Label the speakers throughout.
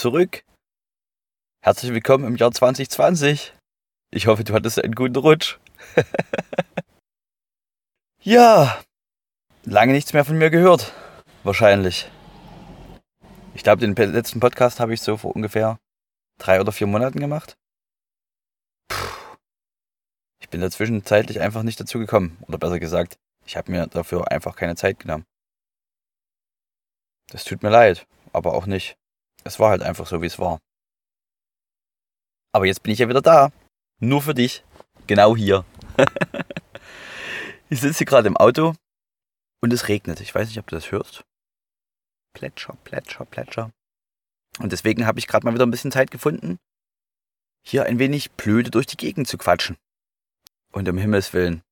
Speaker 1: Zurück. Herzlich willkommen im Jahr 2020. Ich hoffe, du hattest einen guten Rutsch. ja, lange nichts mehr von mir gehört. Wahrscheinlich. Ich glaube, den letzten Podcast habe ich so vor ungefähr drei oder vier Monaten gemacht. Ich bin dazwischen zeitlich einfach nicht dazu gekommen. Oder besser gesagt, ich habe mir dafür einfach keine Zeit genommen. Das tut mir leid, aber auch nicht. Es war halt einfach so, wie es war. Aber jetzt bin ich ja wieder da. Nur für dich. Genau hier. ich sitze gerade im Auto und es regnet. Ich weiß nicht, ob du das hörst. Plätscher, Plätscher, Plätscher. Und deswegen habe ich gerade mal wieder ein bisschen Zeit gefunden, hier ein wenig blöde durch die Gegend zu quatschen. Und um Himmels Willen,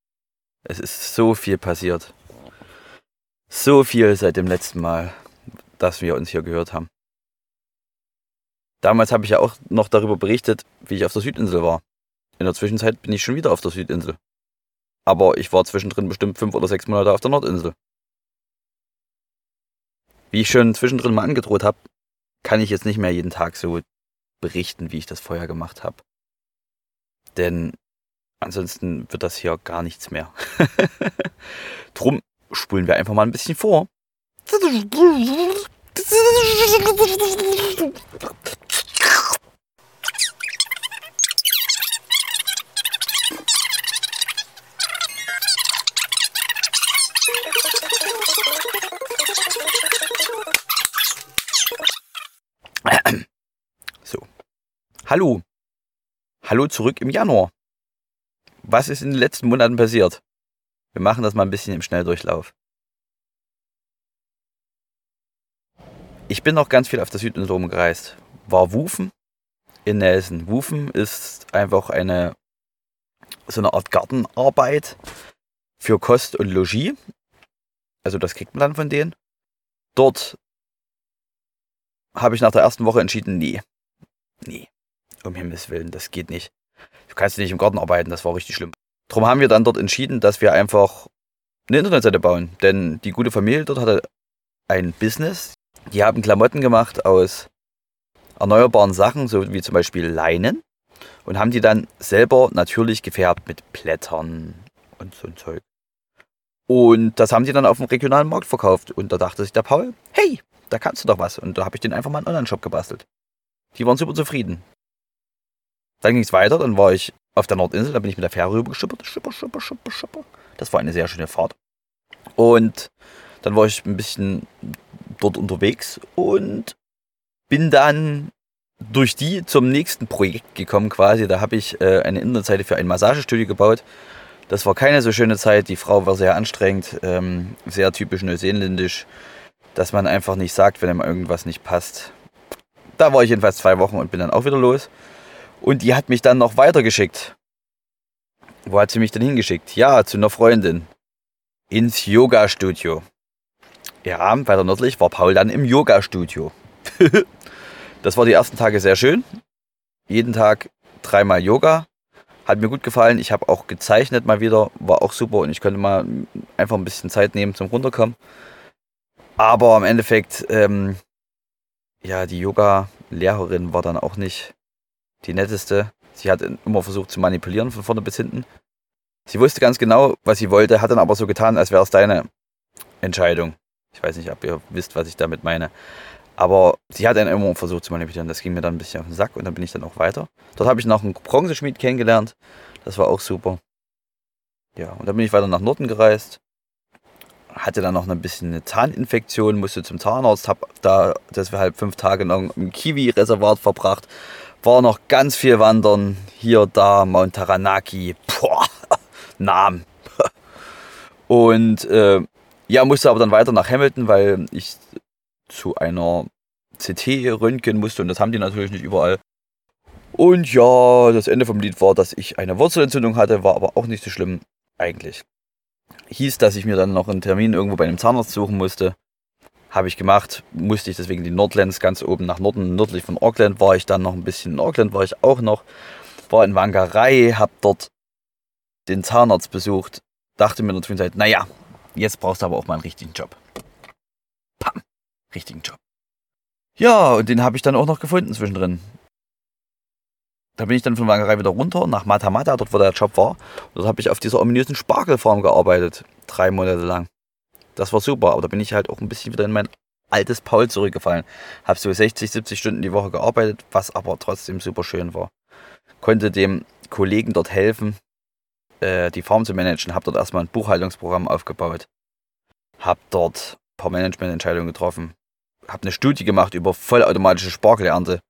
Speaker 1: es ist so viel passiert. So viel seit dem letzten Mal dass wir uns hier gehört haben. Damals habe ich ja auch noch darüber berichtet, wie ich auf der Südinsel war. In der Zwischenzeit bin ich schon wieder auf der Südinsel. Aber ich war zwischendrin bestimmt fünf oder sechs Monate auf der Nordinsel. Wie ich schon zwischendrin mal angedroht habe, kann ich jetzt nicht mehr jeden Tag so berichten, wie ich das vorher gemacht habe. Denn ansonsten wird das hier gar nichts mehr. Drum spulen wir einfach mal ein bisschen vor so. Hallo. Hallo zurück im Januar. Was ist in den letzten Monaten passiert? Wir machen das mal ein bisschen im Schnelldurchlauf. Ich bin noch ganz viel auf der Südinsel rumgereist. War Wufen in Nelson. Wufen ist einfach eine so eine Art Gartenarbeit für Kost und Logis. Also das kriegt man dann von denen. Dort habe ich nach der ersten Woche entschieden, nee. Nee. Um Himmels Willen, das geht nicht. Du kannst nicht im Garten arbeiten, das war richtig schlimm. Darum haben wir dann dort entschieden, dass wir einfach eine Internetseite bauen. Denn die gute Familie dort hatte ein Business. Die haben Klamotten gemacht aus erneuerbaren Sachen, so wie zum Beispiel Leinen, und haben die dann selber natürlich gefärbt mit Blättern und so ein Zeug. Und das haben die dann auf dem regionalen Markt verkauft. Und da dachte sich der Paul, hey, da kannst du doch was. Und da habe ich den einfach mal einen Online-Shop gebastelt. Die waren super zufrieden. Dann ging es weiter, dann war ich auf der Nordinsel, da bin ich mit der Fähre rübergeschippert. Schipper, schipper, schipper, schipper. Das war eine sehr schöne Fahrt. Und dann war ich ein bisschen dort unterwegs und bin dann durch die zum nächsten Projekt gekommen quasi. Da habe ich äh, eine Internetseite für ein Massagestudio gebaut. Das war keine so schöne Zeit. Die Frau war sehr anstrengend, ähm, sehr typisch neuseeländisch, dass man einfach nicht sagt, wenn einem irgendwas nicht passt. Da war ich jedenfalls zwei Wochen und bin dann auch wieder los. Und die hat mich dann noch weitergeschickt. Wo hat sie mich denn hingeschickt? Ja, zu einer Freundin. Ins Yoga-Studio. Ja, weiter nördlich war Paul dann im Yoga-Studio. das war die ersten Tage sehr schön. Jeden Tag dreimal Yoga. Hat mir gut gefallen. Ich habe auch gezeichnet mal wieder. War auch super und ich konnte mal einfach ein bisschen Zeit nehmen zum Runterkommen. Aber im Endeffekt, ähm, ja, die Yoga-Lehrerin war dann auch nicht die netteste. Sie hat immer versucht zu manipulieren von vorne bis hinten. Sie wusste ganz genau, was sie wollte, hat dann aber so getan, als wäre es deine Entscheidung. Ich weiß nicht, ob ihr wisst, was ich damit meine. Aber sie hat einen immer versucht zu manipulieren. Das ging mir dann ein bisschen auf den Sack und dann bin ich dann auch weiter. Dort habe ich noch einen Bronzeschmied kennengelernt. Das war auch super. Ja, und dann bin ich weiter nach Norden gereist. Hatte dann noch ein bisschen eine Zahninfektion, musste zum Zahnarzt, habe da deshalb fünf Tage lang im Kiwi-Reservat verbracht. War noch ganz viel wandern. Hier, da, Mount Taranaki. Boah, Namen. Und äh, ja, musste aber dann weiter nach Hamilton, weil ich zu einer CT röntgen musste und das haben die natürlich nicht überall. Und ja, das Ende vom Lied war, dass ich eine Wurzelentzündung hatte, war aber auch nicht so schlimm eigentlich. Hieß, dass ich mir dann noch einen Termin irgendwo bei einem Zahnarzt suchen musste. Habe ich gemacht, musste ich deswegen die Nordlands ganz oben nach Norden, nördlich von Auckland war ich dann noch ein bisschen in Auckland, war ich auch noch. War in Wangerei, habe dort den Zahnarzt besucht, dachte mir in der Zwischenzeit, naja, Jetzt brauchst du aber auch mal einen richtigen Job. Pam, richtigen Job. Ja, und den habe ich dann auch noch gefunden zwischendrin. Da bin ich dann von Wangerei wieder runter nach Matamata, dort wo der Job war. Dort habe ich auf dieser ominösen Spargelfarm gearbeitet, drei Monate lang. Das war super, aber da bin ich halt auch ein bisschen wieder in mein altes Paul zurückgefallen. Habe so 60, 70 Stunden die Woche gearbeitet, was aber trotzdem super schön war. Konnte dem Kollegen dort helfen, äh, die Farm zu managen. Habe dort erstmal ein Buchhaltungsprogramm aufgebaut. Habe dort paar Managemententscheidungen getroffen. Habe eine Studie gemacht über vollautomatische Spargelernte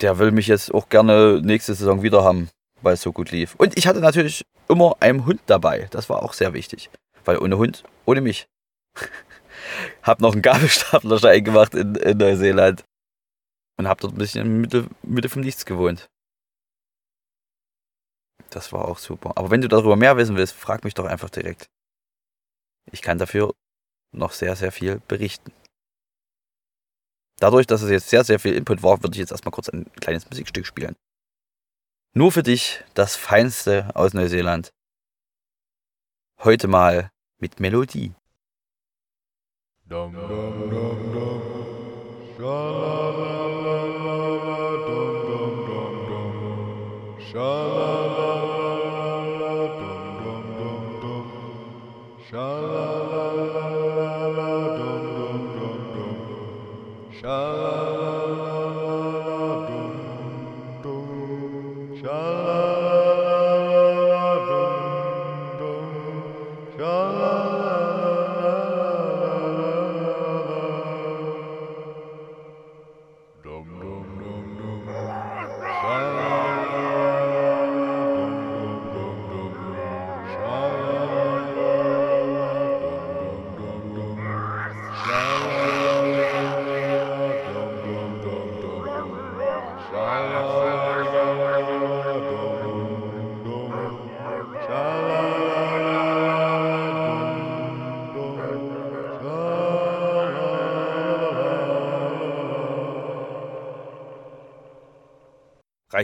Speaker 1: der will mich jetzt auch gerne nächste Saison wieder haben, weil es so gut lief. Und ich hatte natürlich immer einen Hund dabei. Das war auch sehr wichtig. Weil ohne Hund, ohne mich. hab noch einen Gabelstaplerschein gemacht in, in Neuseeland. Und hab dort ein bisschen in Mitte, Mitte vom Nichts gewohnt. Das war auch super. Aber wenn du darüber mehr wissen willst, frag mich doch einfach direkt. Ich kann dafür noch sehr, sehr viel berichten. Dadurch, dass es jetzt sehr, sehr viel Input war, würde ich jetzt erstmal kurz ein kleines Musikstück spielen. Nur für dich das Feinste aus Neuseeland. Heute mal mit Melodie. Dum, dum, dum, dum.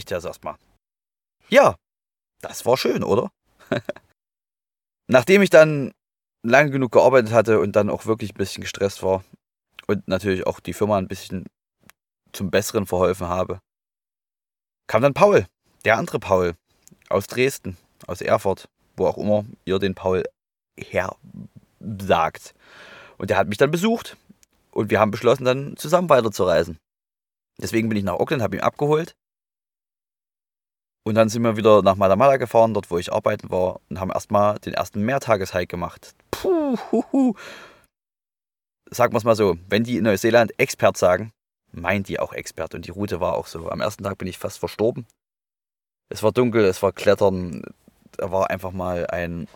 Speaker 1: Reicht ja erstmal. Ja, das war schön, oder? Nachdem ich dann lange genug gearbeitet hatte und dann auch wirklich ein bisschen gestresst war und natürlich auch die Firma ein bisschen zum Besseren verholfen habe, kam dann Paul, der andere Paul aus Dresden, aus Erfurt, wo auch immer ihr den Paul her sagt. Und der hat mich dann besucht und wir haben beschlossen, dann zusammen weiterzureisen. Deswegen bin ich nach Auckland, habe ihn abgeholt und dann sind wir wieder nach Malamala gefahren, dort wo ich arbeiten war, und haben erstmal den ersten Mehrtageshike gemacht. Puh, hu. Sagen wir es mal so, wenn die in Neuseeland Expert sagen, meint die auch Expert. Und die Route war auch so. Am ersten Tag bin ich fast verstorben. Es war dunkel, es war Klettern. Da war einfach mal ein,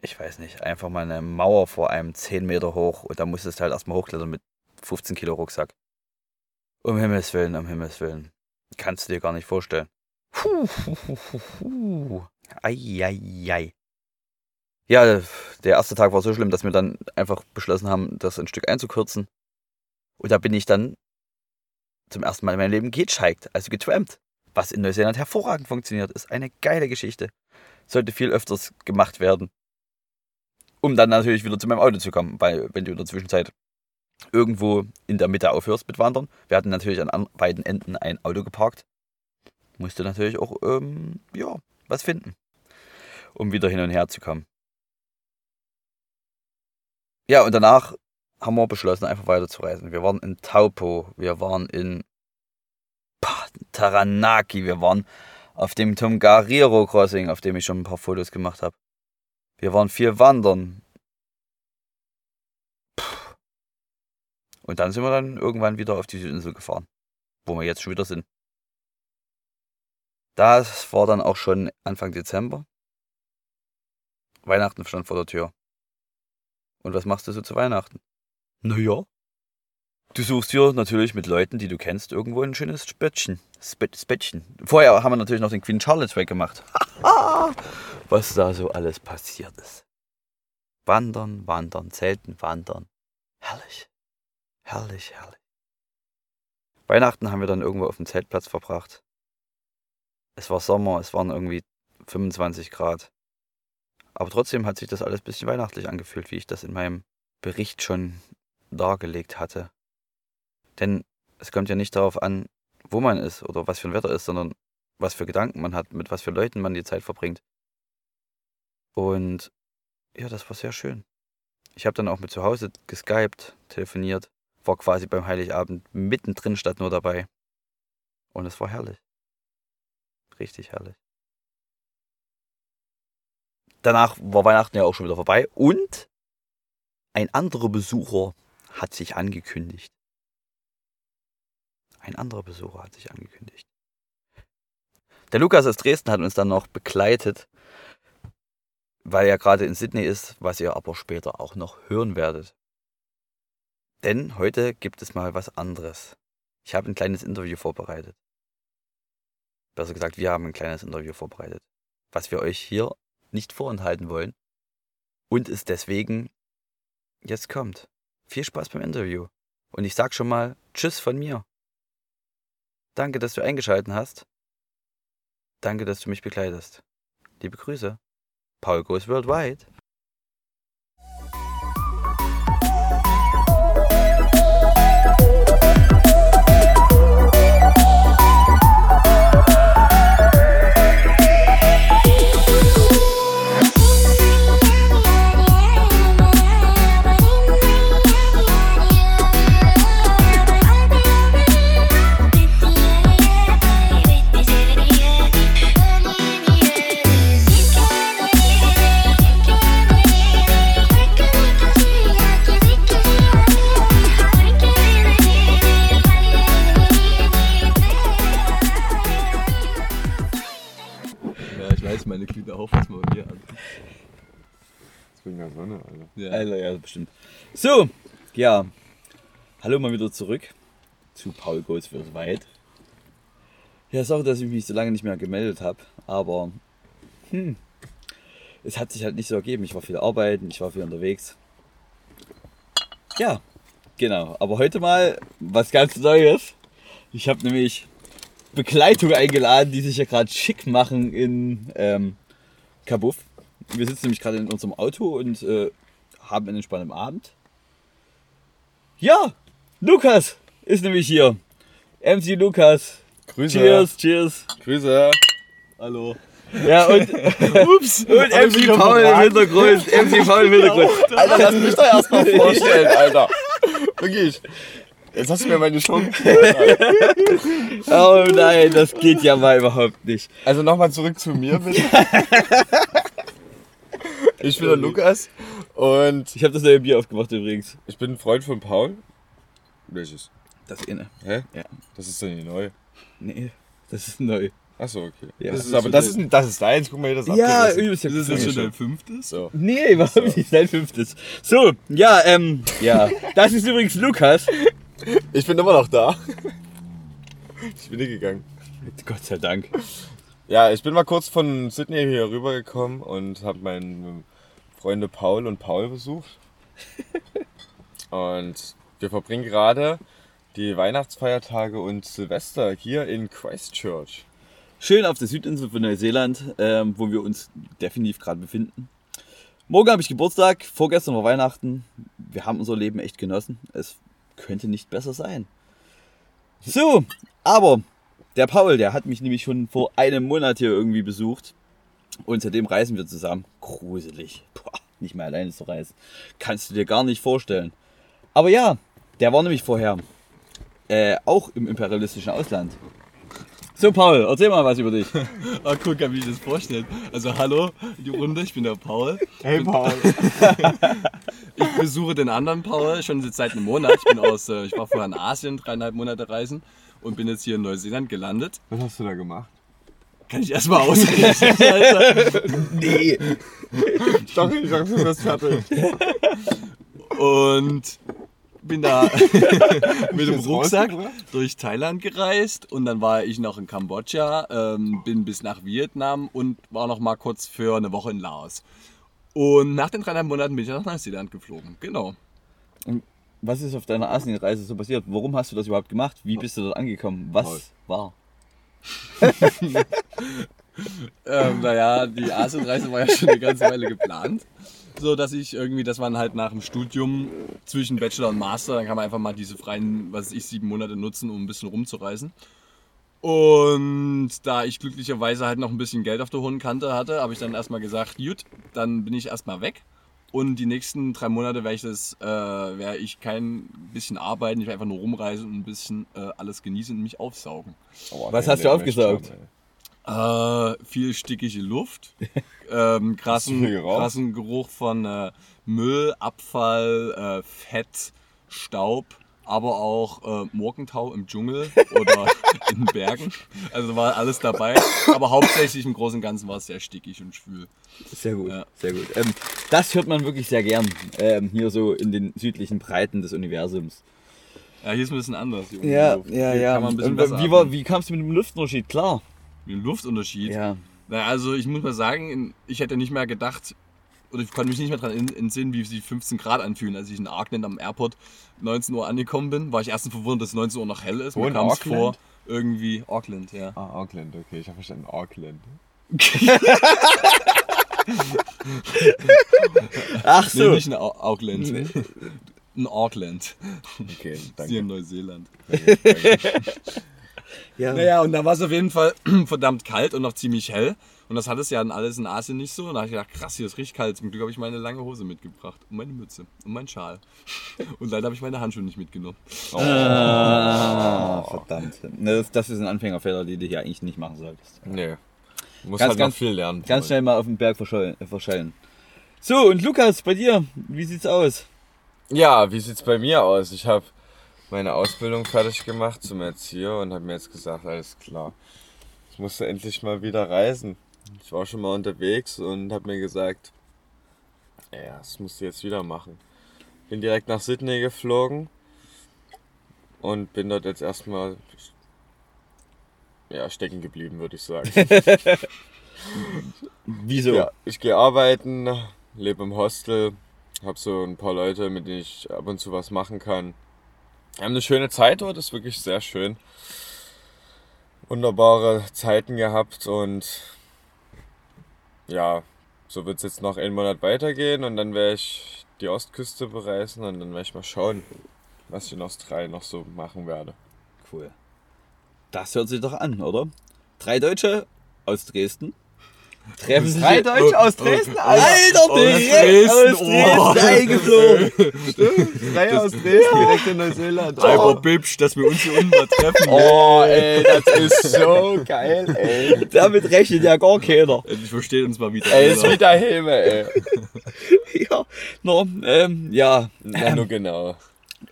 Speaker 1: ich weiß nicht, einfach mal eine Mauer vor einem 10 Meter hoch. Und da musstest du halt erstmal hochklettern mit 15 Kilo Rucksack. Um Himmels Willen, um Himmels Willen. Kannst du dir gar nicht vorstellen. Puh. Eieiei. Ja, der erste Tag war so schlimm, dass wir dann einfach beschlossen haben, das ein Stück einzukürzen. Und da bin ich dann zum ersten Mal in meinem Leben gehitchhiked, also getrampt. Was in Neuseeland hervorragend funktioniert, ist eine geile Geschichte. Sollte viel öfters gemacht werden. Um dann natürlich wieder zu meinem Auto zu kommen, weil wenn du in der Zwischenzeit irgendwo in der Mitte aufhörst mit Wandern, wir hatten natürlich an beiden Enden ein Auto geparkt musste natürlich auch, ähm, ja, was finden, um wieder hin und her zu kommen. Ja, und danach haben wir beschlossen, einfach weiterzureisen. Wir waren in Taupo, wir waren in Taranaki, wir waren auf dem Tongariro Crossing, auf dem ich schon ein paar Fotos gemacht habe. Wir waren viel wandern. Und dann sind wir dann irgendwann wieder auf die Südinsel gefahren, wo wir jetzt schon wieder sind. Das war dann auch schon Anfang Dezember. Weihnachten stand vor der Tür. Und was machst du so zu Weihnachten? Naja. Du suchst dir natürlich mit Leuten, die du kennst, irgendwo ein schönes Spätzchen. Spätzchen. Vorher haben wir natürlich noch den Queen Charlotte Track gemacht. was da so alles passiert ist. Wandern, wandern, zelten, wandern. Herrlich. Herrlich, herrlich. Weihnachten haben wir dann irgendwo auf dem Zeltplatz verbracht. Es war Sommer, es waren irgendwie 25 Grad. Aber trotzdem hat sich das alles ein bisschen weihnachtlich angefühlt, wie ich das in meinem Bericht schon dargelegt hatte. Denn es kommt ja nicht darauf an, wo man ist oder was für ein Wetter ist, sondern was für Gedanken man hat, mit was für Leuten man die Zeit verbringt. Und ja, das war sehr schön. Ich habe dann auch mit zu Hause geskypt, telefoniert, war quasi beim Heiligabend mittendrin statt nur dabei. Und es war herrlich. Richtig herrlich. Danach war Weihnachten ja auch schon wieder vorbei und ein anderer Besucher hat sich angekündigt. Ein anderer Besucher hat sich angekündigt. Der Lukas aus Dresden hat uns dann noch begleitet, weil er gerade in Sydney ist, was ihr aber später auch noch hören werdet. Denn heute gibt es mal was anderes. Ich habe ein kleines Interview vorbereitet. Besser gesagt, wir haben ein kleines Interview vorbereitet, was wir euch hier nicht vorenthalten wollen und es deswegen jetzt kommt. Viel Spaß beim Interview. Und ich sag schon mal Tschüss von mir. Danke, dass du eingeschaltet hast. Danke, dass du mich begleitest. Liebe Grüße. Paul Goes Worldwide.
Speaker 2: Der Sonne, Alter.
Speaker 3: Ja.
Speaker 1: Alter, ja, bestimmt. So, ja. Hallo mal wieder zurück zu Paul Goes Worldwide. Ja, sorry, dass ich mich so lange nicht mehr gemeldet habe, aber hm, es hat sich halt nicht so ergeben. Ich war viel arbeiten, ich war viel unterwegs. Ja, genau. Aber heute mal was ganz Neues. Ich habe nämlich Begleitung eingeladen, die sich ja gerade schick machen in ähm, Kabuff. Wir sitzen nämlich gerade in unserem Auto und äh, haben einen entspannten Abend. Ja, Lukas ist nämlich hier. MC Lukas.
Speaker 2: Grüße.
Speaker 1: Cheers, cheers.
Speaker 2: Grüße.
Speaker 3: Hallo.
Speaker 1: Ja, und, ups, und MC Paul im Hintergrund. MC Paul im Hintergrund.
Speaker 2: Alter, lass mich doch erstmal vorstellen, Alter. Wirklich. Jetzt hast du mir meine Chance.
Speaker 1: Oh nein, das geht ja mal überhaupt nicht.
Speaker 2: Also nochmal zurück zu mir, bitte. Ich bin der Lukas und
Speaker 1: Ich habe das neue Bier aufgemacht übrigens.
Speaker 2: ich bin ein Freund von Paul. Welches?
Speaker 1: Das inne.
Speaker 2: Hä?
Speaker 1: Ja.
Speaker 2: Das ist doch nicht neu.
Speaker 1: Nee, das ist neu.
Speaker 2: Achso, okay.
Speaker 1: Ja.
Speaker 2: das ist, aber das ist, das ist deins. Guck mal hier, das
Speaker 1: Ja,
Speaker 2: abgerissen.
Speaker 1: übelst.
Speaker 3: Ist das jetzt schon. dein fünftes?
Speaker 2: So.
Speaker 1: Nee, überhaupt nicht. Dein fünftes. So, ja, ähm, ja. Das ist übrigens Lukas.
Speaker 2: Ich bin immer noch da. Ich bin nicht gegangen.
Speaker 1: Gott sei Dank.
Speaker 2: Ja, ich bin mal kurz von Sydney hier rübergekommen und habe meine Freunde Paul und Paul besucht. Und wir verbringen gerade die Weihnachtsfeiertage und Silvester hier in Christchurch.
Speaker 1: Schön auf der Südinsel von Neuseeland, ähm, wo wir uns definitiv gerade befinden. Morgen habe ich Geburtstag, vorgestern war Weihnachten. Wir haben unser Leben echt genossen. Es könnte nicht besser sein. So, aber der Paul, der hat mich nämlich schon vor einem Monat hier irgendwie besucht. Und seitdem reisen wir zusammen. Gruselig. Boah, nicht mehr alleine zu reisen. Kannst du dir gar nicht vorstellen. Aber ja, der war nämlich vorher äh, auch im imperialistischen Ausland. So, Paul, erzähl mal was über dich.
Speaker 3: Ah, cool, kann ich das vorstellen. Also, hallo, die Runde, ich bin der Paul.
Speaker 2: Hey Paul.
Speaker 3: Ich besuche den anderen Paul schon seit einem Monat. Ich bin aus, äh, ich war vorher in Asien, dreieinhalb Monate reisen und bin jetzt hier in Neuseeland gelandet.
Speaker 2: Was hast du da gemacht?
Speaker 3: Kann ich erstmal ausreden. Alter.
Speaker 1: Nee.
Speaker 2: Doch, ich dachte, du bist fertig.
Speaker 3: Und bin da mit dem Rucksack durch Thailand gereist und dann war ich noch in Kambodscha, ähm, bin bis nach Vietnam und war noch mal kurz für eine Woche in Laos. Und nach den dreieinhalb Monaten bin ich nach Neuseeland geflogen. Genau.
Speaker 1: Was ist auf deiner Asienreise so passiert? Warum hast du das überhaupt gemacht? Wie bist du dort angekommen? Was war?
Speaker 3: ähm, naja, die Asienreise war ja schon eine ganze Weile geplant. So dass ich irgendwie, das waren halt nach dem Studium zwischen Bachelor und Master, dann kann man einfach mal diese freien, was weiß ich, sieben Monate nutzen, um ein bisschen rumzureisen. Und da ich glücklicherweise halt noch ein bisschen Geld auf der hohen Kante hatte, habe ich dann erstmal gesagt, gut, dann bin ich erstmal weg. Und die nächsten drei Monate werde ich das, äh, werde ich kein bisschen arbeiten, ich werde einfach nur rumreisen und ein bisschen äh, alles genießen und mich aufsaugen.
Speaker 2: Oh,
Speaker 1: Was
Speaker 2: nee,
Speaker 1: hast du aufgesaugt?
Speaker 2: Ey.
Speaker 3: Äh, viel stickige Luft, ähm, krassen, krassen Geruch von äh, Müll, Abfall, äh, Fett, Staub, aber auch äh, Morgentau im Dschungel oder in Bergen. Also war alles dabei. Aber hauptsächlich im Großen und Ganzen war es sehr stickig und schwül.
Speaker 1: Sehr gut,
Speaker 3: Ja.
Speaker 1: sehr gut. Ähm, das hört man wirklich sehr gern. Ähm, hier so in den südlichen Breiten des Universums.
Speaker 3: Ja, hier ist ein bisschen anders.
Speaker 1: Ja,
Speaker 3: Luft.
Speaker 1: ja,
Speaker 3: Hier
Speaker 1: ja.
Speaker 3: Kann man ein bisschen
Speaker 1: Und
Speaker 3: besser
Speaker 1: wie, war, wie kamst du mit dem Luftunterschied? Klar.
Speaker 3: Wie ein Luftunterschied.
Speaker 1: Ja.
Speaker 3: Na, also ich muss mal sagen, ich hätte nicht mehr gedacht, oder ich konnte mich nicht mehr daran entsinnen, wie sich 15 Grad anfühlen. Als ich in Auckland am Airport 19 Uhr angekommen bin, war ich erstens verwundert, dass 19 Uhr noch hell ist.
Speaker 2: Wo
Speaker 3: Mir kam es vor, irgendwie Auckland, ja.
Speaker 2: Ah, Auckland, okay, ich habe verstanden, Auckland.
Speaker 1: Ach
Speaker 3: Nee,
Speaker 1: so.
Speaker 3: nicht in Au Auckland. In Auckland.
Speaker 2: Okay,
Speaker 3: Hier
Speaker 2: danke.
Speaker 3: in Neuseeland.
Speaker 2: danke, danke.
Speaker 1: ja.
Speaker 3: Naja, und da war es auf jeden Fall verdammt kalt und noch ziemlich hell. Und das hat es ja dann alles in Asien nicht so. Und da habe ich gedacht, krass, hier ist richtig kalt. Zum Glück habe ich meine lange Hose mitgebracht. Und meine Mütze. Und meinen Schal. Und leider habe ich meine Handschuhe nicht mitgenommen.
Speaker 1: Ah, verdammt. Ne, Das, das ist ein Anfängerfehler, die du hier eigentlich nicht machen solltest.
Speaker 2: Nee. Du musst
Speaker 1: Ganz,
Speaker 2: halt
Speaker 1: ganz-
Speaker 2: viel lernen.
Speaker 1: Ganz schnell mal auf den Berg verschollen. So, und Lukas, bei dir, wie sieht's aus?
Speaker 2: Ja, wie sieht's bei mir aus? Ich habe meine Ausbildung fertig gemacht zum Erzieher und habe mir jetzt gesagt, alles klar. Ich musste endlich mal wieder reisen. Ich war schon mal unterwegs und habe mir gesagt, ja, das musst du jetzt wieder machen. Bin direkt nach Sydney geflogen und bin dort jetzt erstmal ja, stecken geblieben, würde ich sagen.
Speaker 1: Wieso?
Speaker 2: Ja, ich gehe arbeiten, lebe im Hostel, habe so ein paar Leute, mit denen ich ab und zu was machen kann. Wir haben eine schöne Zeit dort, ist wirklich sehr schön. Wunderbare Zeiten gehabt und ja, so wird es jetzt noch einen Monat weitergehen und dann werde ich die Ostküste bereisen und dann werde ich mal schauen, was ich in Australien noch so machen werde.
Speaker 1: Cool. Das hört sich doch an, oder? Drei Deutsche aus Dresden. Treffen sich
Speaker 2: Drei Deutsche
Speaker 3: Oh,
Speaker 2: aus
Speaker 3: oh,
Speaker 2: Dresden,
Speaker 3: oh,
Speaker 2: Alter!
Speaker 1: Alter,
Speaker 3: Aus
Speaker 1: direkt
Speaker 3: Dresden,
Speaker 1: aus
Speaker 3: oh.
Speaker 1: Dresden eingeflogen.
Speaker 2: Drei aus Dresden, direkt in Neuseeland.
Speaker 3: Aber Bibsch, dass wir uns hier unten mal treffen.
Speaker 2: Oh, ey, das ist so geil, ey.
Speaker 1: Damit rechnet ja gar keiner.
Speaker 3: Endlich versteht uns mal wieder.
Speaker 2: Ey, ist wieder Häme, ey.
Speaker 1: Ja, no, ähm, ja.
Speaker 2: Ja, nur genau.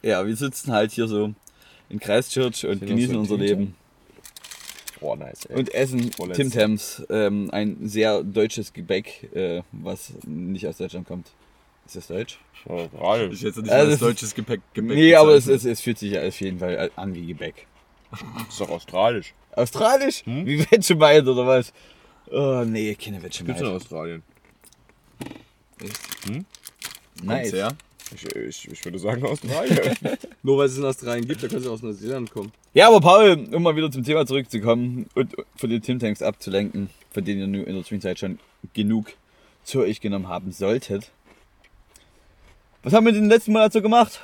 Speaker 1: Ja, wir sitzen halt hier so in Christchurch und genießen unser Leben.
Speaker 2: Oh, nice, ey.
Speaker 1: Und essen
Speaker 2: Vorletzte.
Speaker 1: Tim Tams, ähm, ein sehr deutsches Gebäck, äh, was nicht aus Deutschland kommt. Ist das deutsch?
Speaker 2: Oh, gerade.
Speaker 3: Ich hätte nicht
Speaker 1: Also
Speaker 3: mal
Speaker 1: das-
Speaker 3: als deutsches Gepäck, Gepäck
Speaker 1: nee, aber es, es, es fühlt sich ja auf jeden Fall an wie Gebäck.
Speaker 2: ist doch australisch.
Speaker 1: Australisch?
Speaker 2: Hm?
Speaker 1: Wie Vegemite oder was? Oh nee, keine
Speaker 2: Gibt's in
Speaker 1: Vegemite.
Speaker 2: Australien.
Speaker 3: Kommt's
Speaker 1: Nice.
Speaker 3: her?
Speaker 2: Ich, ich, ich würde sagen Australien.
Speaker 3: Nur weil es in Australien gibt, da kannst du aus Neuseeland kommen.
Speaker 1: Ja, aber Paul, um mal wieder zum Thema zurückzukommen und von den Tim Tanks abzulenken, von denen ihr in der Zwischenzeit schon genug zu euch genommen haben solltet. Was haben wir den letzten Monat so gemacht?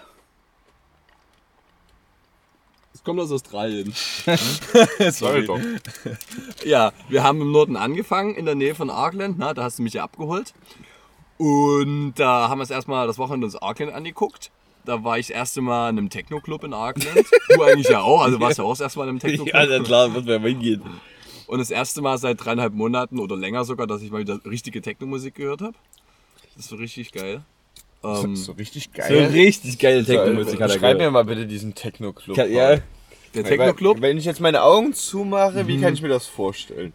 Speaker 3: Es kommt aus Australien.
Speaker 2: Soll
Speaker 3: Sorry.
Speaker 2: doch.
Speaker 3: Ja, wir haben im Norden angefangen, in der Nähe von Auckland. Na, da hast du mich ja abgeholt. Und da haben wir es erstmal das Wochenende uns Auckland angeguckt. Da war ich das erste Mal in einem Techno-Club in Auckland. Du eigentlich ja auch, also warst du auch das erste Mal in einem Techno-Club.
Speaker 1: Ja, klar, wird man hingehen.
Speaker 3: Und das erste Mal seit dreieinhalb Monaten oder länger sogar, dass ich mal wieder richtige Techno-Musik gehört habe. Das ist so richtig geil. Ähm,
Speaker 2: So richtig
Speaker 1: So
Speaker 2: geil.
Speaker 1: richtig geile Techno-Musik hat er
Speaker 2: Schreib mir mal bitte diesen Techno-Club.
Speaker 1: Ja, ja,
Speaker 3: der Techno-Club,
Speaker 2: Wenn ich jetzt meine Augen zumache, wie kann ich mir das vorstellen?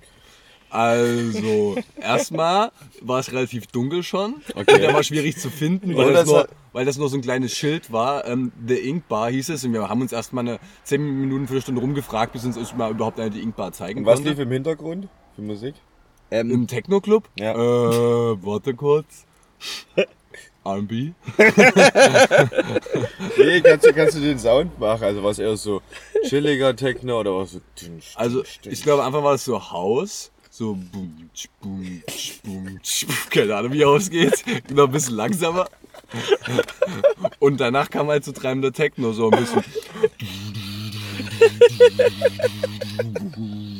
Speaker 3: Also erstmal war es relativ dunkel schon. Der war schwierig zu finden, weil das, nur, weil das nur so ein kleines Schild war. Ähm, The Ink Bar hieß es und wir haben uns erstmal eine 10 Minuten, Viertelstunde rumgefragt, bis uns mal überhaupt eine die Ink Bar zeigen
Speaker 2: Und was
Speaker 3: konnte.
Speaker 2: lief im Hintergrund für Musik?
Speaker 1: ähm,
Speaker 3: Im Techno-Club?
Speaker 2: Ja.
Speaker 3: Äh, warte kurz. R&B?
Speaker 2: Nee, kannst du, kannst du den Sound machen? Also war es eher so chilliger Techno oder war es so...
Speaker 3: Also ich glaube einfach war es so Haus, So, boom, boom, boom, keine Ahnung, wie ausgeht. Noch ein bisschen langsamer. Und danach kam halt so treibender Techno, so ein bisschen.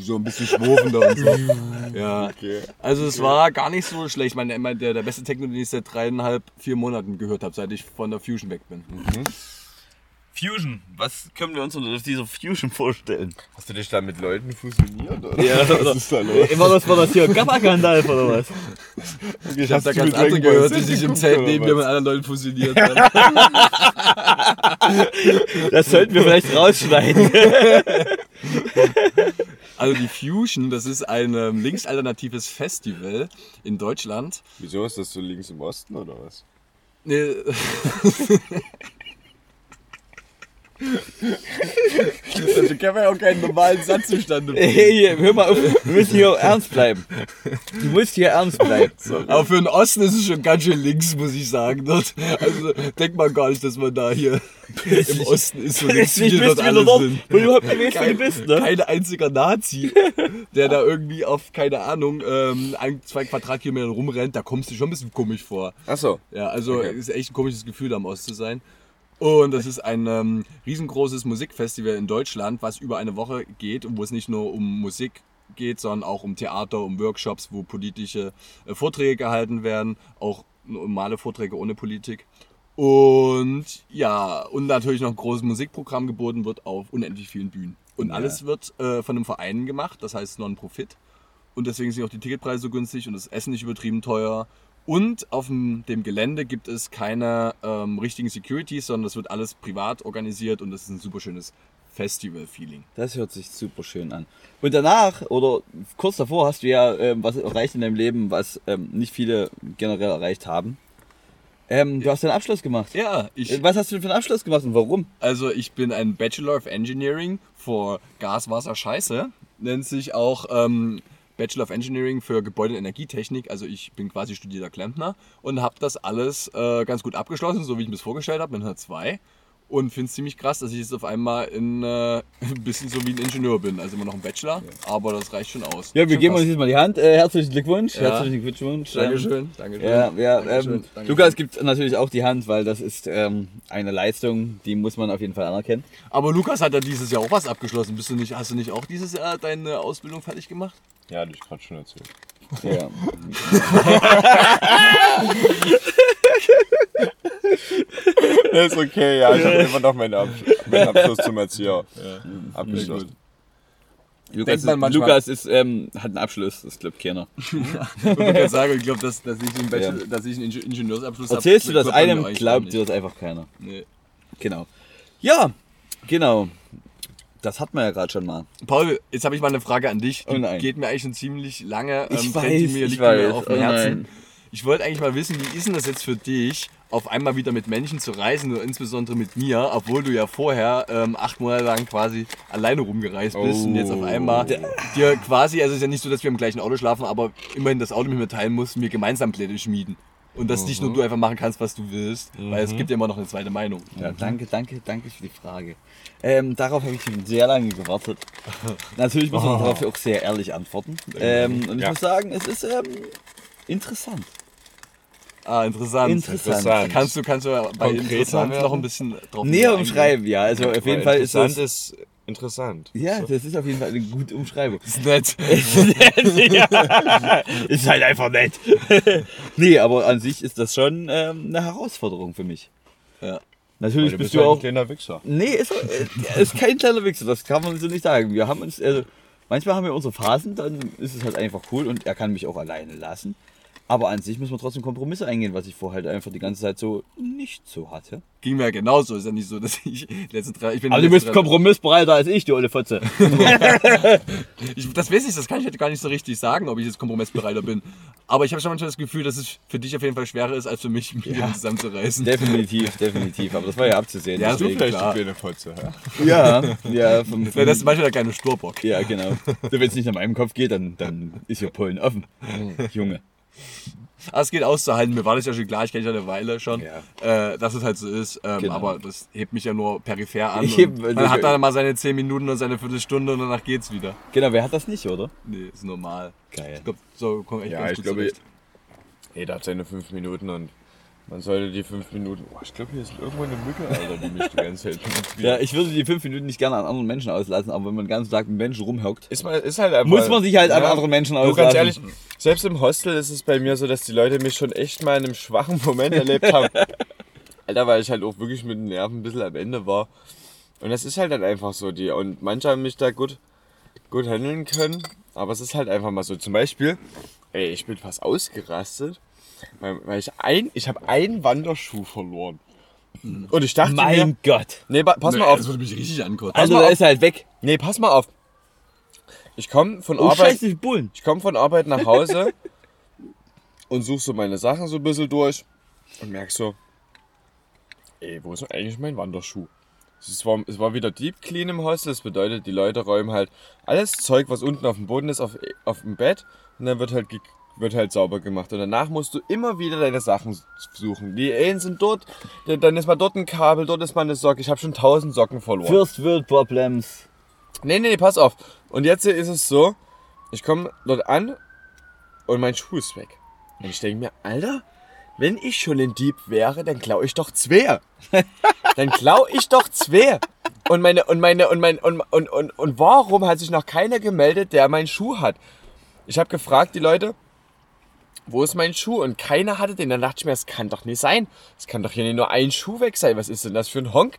Speaker 3: So ein bisschen schwurfender und so. Ja. Also es war gar nicht so schlecht. Ich meine, der, der beste Techno, den ich seit dreieinhalb, vier Monaten gehört habe, seit ich von der Fusion weg bin.
Speaker 1: Fusion. Was können wir uns unter dieser Fusion vorstellen?
Speaker 2: Hast du dich da mit Leuten fusioniert? Oder?
Speaker 1: Ja, oder-
Speaker 2: Was ist da los?
Speaker 1: Immer das war das hier Gabba-Gandalf oder was?
Speaker 3: Ich habe da ganz andere gehört, die sich im Zelt neben mir mit anderen Leuten fusioniert haben.
Speaker 1: Das sollten wir vielleicht rausschneiden.
Speaker 3: Also die Fusion, das ist ein ähm, linksalternatives Festival in Deutschland.
Speaker 2: Wieso ist das so links im Osten oder was?
Speaker 3: Nee, Also kann man ja auch keinen normalen Satz zustande bringen.
Speaker 1: Hey, hör mal auf, wir müssen hier ernst bleiben. Du musst hier ernst bleiben.
Speaker 3: Aber für den Osten ist es schon ganz schön links, muss ich sagen. Dort. Also denkt man gar nicht, dass man da hier im Osten ist, so links
Speaker 1: Ich
Speaker 3: wie
Speaker 1: bist
Speaker 3: dort alle
Speaker 1: dort,
Speaker 3: sind.
Speaker 1: wo du überhaupt nicht weißt, wer du
Speaker 3: Kein,
Speaker 1: bist, ne?
Speaker 3: kein einziger Nazi, der da irgendwie auf, keine Ahnung, ähm, ein, zwei Quadratkilometer rumrennt, da kommst du schon ein bisschen komisch vor.
Speaker 2: Achso.
Speaker 3: Ja, also
Speaker 2: Okay.
Speaker 3: ist echt ein komisches Gefühl, da am Ost zu sein. Und das ist ein ähm, riesengroßes Musikfestival in Deutschland, was über eine Woche geht und wo es nicht nur um Musik geht, sondern auch um Theater, um Workshops, wo politische äh, Vorträge gehalten werden, auch normale Vorträge ohne Politik. Und ja, und natürlich noch ein großes Musikprogramm geboten wird auf unendlich vielen Bühnen. Und
Speaker 1: Ja.
Speaker 3: alles wird äh, von einem Verein gemacht, das heißt Non-Profit. Und deswegen sind auch die Ticketpreise so günstig und das Essen nicht übertrieben teuer. Und auf dem, dem Gelände gibt es keine ähm, richtigen Securities, sondern das wird alles privat organisiert und das ist ein super schönes Festival-Feeling.
Speaker 1: Das hört sich super schön an. Und danach oder kurz davor hast du ja ähm, was erreicht in deinem Leben, was ähm, nicht viele generell erreicht haben. Ähm, du hast deinen Abschluss gemacht.
Speaker 3: Ja, ich,
Speaker 1: Äh, Was hast du denn für einen Abschluss gemacht und warum?
Speaker 3: also ich bin ein Bachelor of Engineering für Gas, Wasser, Scheiße. Nennt sich auch ähm, Bachelor of Engineering für Gebäude- und Energietechnik. Also ich bin quasi studierter Klempner und habe das alles äh, ganz gut abgeschlossen, so wie ich mir das vorgestellt habe, mit einer 2. Und finde es ziemlich krass, dass ich jetzt auf einmal in, äh, ein bisschen so wie ein Ingenieur bin. Also immer noch ein Bachelor, aber das reicht schon aus.
Speaker 1: Ja, wir
Speaker 3: Schon
Speaker 1: geben
Speaker 3: krass.
Speaker 1: uns jetzt mal die Hand. Äh, herzlichen Glückwunsch.
Speaker 3: Ja.
Speaker 1: Herzlichen Glückwunsch. Ähm,
Speaker 3: Dankeschön, Dankeschön.
Speaker 1: Ja, ja
Speaker 3: Dankeschön,
Speaker 1: ähm,
Speaker 3: Dankeschön.
Speaker 1: Lukas gibt natürlich auch die Hand, weil das ist ähm, eine Leistung, die muss man auf jeden Fall anerkennen.
Speaker 3: Aber Lukas hat ja dieses Jahr auch was abgeschlossen. Bist du nicht, hast du nicht auch dieses Jahr deine Ausbildung fertig gemacht?
Speaker 2: Ja, hatte ich gerade schon erzählt.
Speaker 1: Ja.
Speaker 2: ist okay, ja. Ich habe immer noch meinen, Absch meinen Abschluss zum Erzieher abgeschlossen.
Speaker 1: Lukas,
Speaker 3: man
Speaker 1: ist,
Speaker 3: manchmal-
Speaker 1: Lukas ist, ähm, hat einen Abschluss, das glaubt keiner.
Speaker 3: Ich würde gerne sagen, ich glaube, dass, dass, ich einen Bachelor- dass ich einen Inge- Ingenieursabschluss habe.
Speaker 1: Erzählst du das einem, glaubt dir das einfach keiner.
Speaker 3: Nee.
Speaker 1: Genau. Ja, genau. Das hat man ja gerade schon mal.
Speaker 3: Paul, jetzt habe ich mal eine Frage an dich. Die
Speaker 1: Oh nein.
Speaker 3: geht mir eigentlich schon ziemlich lange.
Speaker 1: Ich
Speaker 3: ähm,
Speaker 1: weiß,
Speaker 3: brennt die mir,
Speaker 1: ich
Speaker 3: liegt mir
Speaker 1: weiß.
Speaker 3: auf dem
Speaker 1: Oh
Speaker 3: Herzen.
Speaker 1: nein.
Speaker 3: Ich wollte eigentlich mal wissen, wie ist denn das jetzt für dich, auf einmal wieder mit Menschen zu reisen insbesondere mit mir, obwohl du ja vorher ähm, acht Monate lang quasi alleine rumgereist bist und jetzt auf einmal dir quasi, also es ist ja nicht so, dass wir im gleichen Auto schlafen, aber immerhin das Auto mit mir teilen mussten, wir gemeinsam Pläne schmieden. Und dass nicht nur du einfach machen kannst, was du willst, weil es gibt ja immer noch eine zweite Meinung.
Speaker 1: Ja, danke, danke, danke für die Frage. Ähm, darauf habe ich sehr lange gewartet. Natürlich muss man darauf auch sehr ehrlich antworten. Ähm, und ich
Speaker 2: Ja.
Speaker 1: muss sagen, es ist ähm, interessant.
Speaker 3: Ah, interessant.
Speaker 1: Interessant.
Speaker 2: Interessant.
Speaker 3: Kannst du, kannst du bei
Speaker 2: Konkreter
Speaker 3: interessant
Speaker 2: werden?
Speaker 3: noch ein bisschen drauf
Speaker 1: Näher umschreiben, ja. Also auf jeden Fall ist das.
Speaker 2: ist interessant.
Speaker 1: Ja, das ist auf jeden Fall eine gute Umschreibung.
Speaker 3: Ist nett.
Speaker 1: ja. Ist halt einfach nett. nee, aber an sich ist das schon ähm, eine Herausforderung für mich.
Speaker 3: Ja.
Speaker 1: Natürlich
Speaker 2: Du
Speaker 1: bist
Speaker 2: bist
Speaker 1: du
Speaker 2: halt ein
Speaker 1: auch.
Speaker 2: kleiner Wichser.
Speaker 1: Nee, ist, äh, ist kein kleiner Wichser, das kann man so nicht sagen. Wir haben uns, also manchmal haben wir unsere Phasen, dann ist es halt einfach cool und er kann mich auch alleine lassen. Aber an sich müssen wir trotzdem Kompromisse eingehen, was ich vorher halt einfach die ganze Zeit so nicht so hatte.
Speaker 3: Ging mir ja genauso. Ist ja nicht so, dass ich letzte drei. Ich bin
Speaker 1: Aber
Speaker 3: die
Speaker 1: du bist
Speaker 3: letzten
Speaker 1: kompromissbereiter als ich, du olle Fotze.
Speaker 3: ich, Das weiß ich, das kann ich jetzt gar nicht so richtig sagen, ob ich jetzt kompromissbereiter bin. Aber ich habe schon manchmal das Gefühl, dass es für dich auf jeden Fall schwerer ist, als für mich, mit dir zusammenzureißen.
Speaker 1: definitiv, definitiv. Aber das war ja abzusehen.
Speaker 3: Ja,
Speaker 2: Du vielleicht
Speaker 3: klar.
Speaker 2: die kleine Fotze, ja?
Speaker 1: ja, ja, vom,
Speaker 3: Ja,
Speaker 1: vom,
Speaker 3: das ist manchmal der kleine Sturbock.
Speaker 1: ja, genau. Wenn es nicht nach meinem Kopf geht, dann, dann ist hier Polen offen. Junge.
Speaker 3: Aber es geht auszuhalten. Mir war das ja schon klar, ich kenne ja eine Weile schon,
Speaker 1: Ja.
Speaker 3: äh, dass es halt so ist. Ähm,
Speaker 1: Genau.
Speaker 3: Aber das hebt mich ja nur peripher an.
Speaker 1: Heb-
Speaker 3: und man hat dann mal seine 10 Minuten und seine Viertelstunde und danach geht's wieder.
Speaker 1: Genau, wer hat das nicht, oder?
Speaker 3: Nee, ist normal.
Speaker 1: Geil.
Speaker 3: Ich glaube, so kommt echt
Speaker 2: Ja,
Speaker 3: ganz
Speaker 2: ich
Speaker 3: gut
Speaker 2: glaube,
Speaker 3: zurecht.
Speaker 2: Jeder hat seine fünf Minuten und man sollte die fünf Minuten. Oh, ich glaube, hier ist irgendwo eine Mücke, Alter, die mich die ganze Zeit.
Speaker 1: Ja, ich würde die fünf Minuten nicht gerne an anderen Menschen auslassen, aber wenn man den ganzen Tag mit Menschen rumhockt,
Speaker 2: Ist, mal, ist halt einfach.
Speaker 1: muss man sich halt an
Speaker 2: Ja.
Speaker 1: andere Menschen
Speaker 2: Du,
Speaker 1: auslassen.
Speaker 2: ganz ehrlich, selbst im Hostel ist es bei mir so, dass die Leute mich schon echt mal in einem schwachen Moment erlebt haben. Alter, weil ich halt auch wirklich mit den Nerven ein bisschen am Ende war. Und das ist halt dann einfach so. Die, und manche haben mich da gut, gut handeln können. Aber es ist halt einfach mal so. Zum Beispiel, ey, ich bin fast ausgerastet, weil, weil ich ein, ich habe einen Wanderschuh verloren. Und ich dachte mir,
Speaker 1: mein Gott.
Speaker 2: nee, pa- pass
Speaker 3: Nee,
Speaker 2: mal auf.
Speaker 3: Das würde mich richtig ankotzen.
Speaker 1: Also,
Speaker 2: auf.
Speaker 1: ist halt weg.
Speaker 2: Nee, pass mal auf. Ich komme von
Speaker 1: Oh,
Speaker 2: Arbeit.
Speaker 1: scheiße, Bullen.
Speaker 2: Ich komme von Arbeit nach Hause und suche so meine Sachen so ein bisschen durch und merk so, ey, wo ist denn eigentlich mein Wanderschuh? Es war, es war wieder Deep Clean im Hostel, das bedeutet, die Leute räumen halt alles Zeug, was unten auf dem Boden ist, auf, auf dem Bett und dann wird halt, ge- wird halt sauber gemacht. Und danach musst du immer wieder deine Sachen suchen. Die einen sind dort, dann ist mal dort ein Kabel, dort ist mal eine Socke. Ich habe schon tausend Socken verloren.
Speaker 1: First World Problems.
Speaker 2: Nee, nee, nee, pass auf. Und jetzt ist es so, ich komme dort an und mein Schuh ist weg. Und ich denke mir, Alter, wenn ich schon ein Dieb wäre, dann klau ich doch zwei. dann klau ich doch zwei. Und meine, und meine, und mein, und, und, und, und warum hat sich noch keiner gemeldet, der meinen Schuh hat? Ich habe gefragt, die Leute, wo ist mein Schuh? Und keiner hatte den. Dann dachte ich mir, das kann doch nicht sein. Es kann doch hier nicht nur ein Schuh weg sein. Was ist denn das für ein Honk,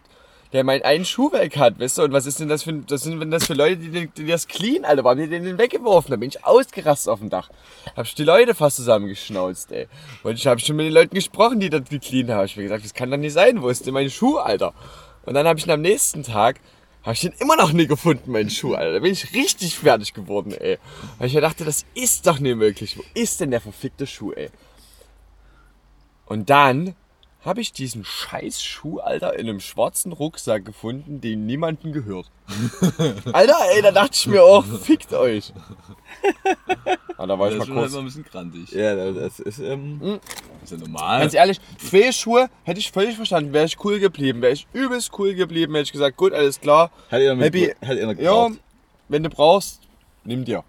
Speaker 2: der meinen einen Schuh weg hat, weißt du? Und was ist denn das für, das sind denn das für Leute, die, die das clean, Alter? Warum haben die den weggeworfen? Da bin ich ausgerastet auf dem Dach. Hab ich die Leute fast zusammengeschnauzt, ey. Und ich habe schon mit den Leuten gesprochen, die das geclean haben. Ich hab mir gesagt, das kann doch nicht sein. Wo ist denn mein Schuh, Alter? Und dann habe ich ihn am nächsten Tag, habe ich den immer noch nie gefunden, meinen Schuh, Alter. Da bin ich richtig fertig geworden, ey. Weil ich mir dachte, das ist doch nicht möglich. Wo ist denn der verfickte Schuh, ey? Und dann habe ich diesen scheiß Schuh, Alter, in einem schwarzen Rucksack gefunden, den niemandem gehört. Alter, ey, da dachte ich mir auch, fickt euch. Ah, da war ich
Speaker 3: Das
Speaker 2: mal
Speaker 3: ist schon halt
Speaker 2: kurz.
Speaker 3: mal ein bisschen grantig.
Speaker 1: Ja, das ist, ähm,
Speaker 3: Ist ja normal.
Speaker 2: Ganz ehrlich, Fehlschuhe hätte ich völlig verstanden, wäre ich cool geblieben, wäre ich übelst cool geblieben, hätte ich gesagt, gut, alles klar,
Speaker 1: hat er mit,
Speaker 2: Happy-
Speaker 1: hat er
Speaker 2: ja, wenn du brauchst, nimm dir.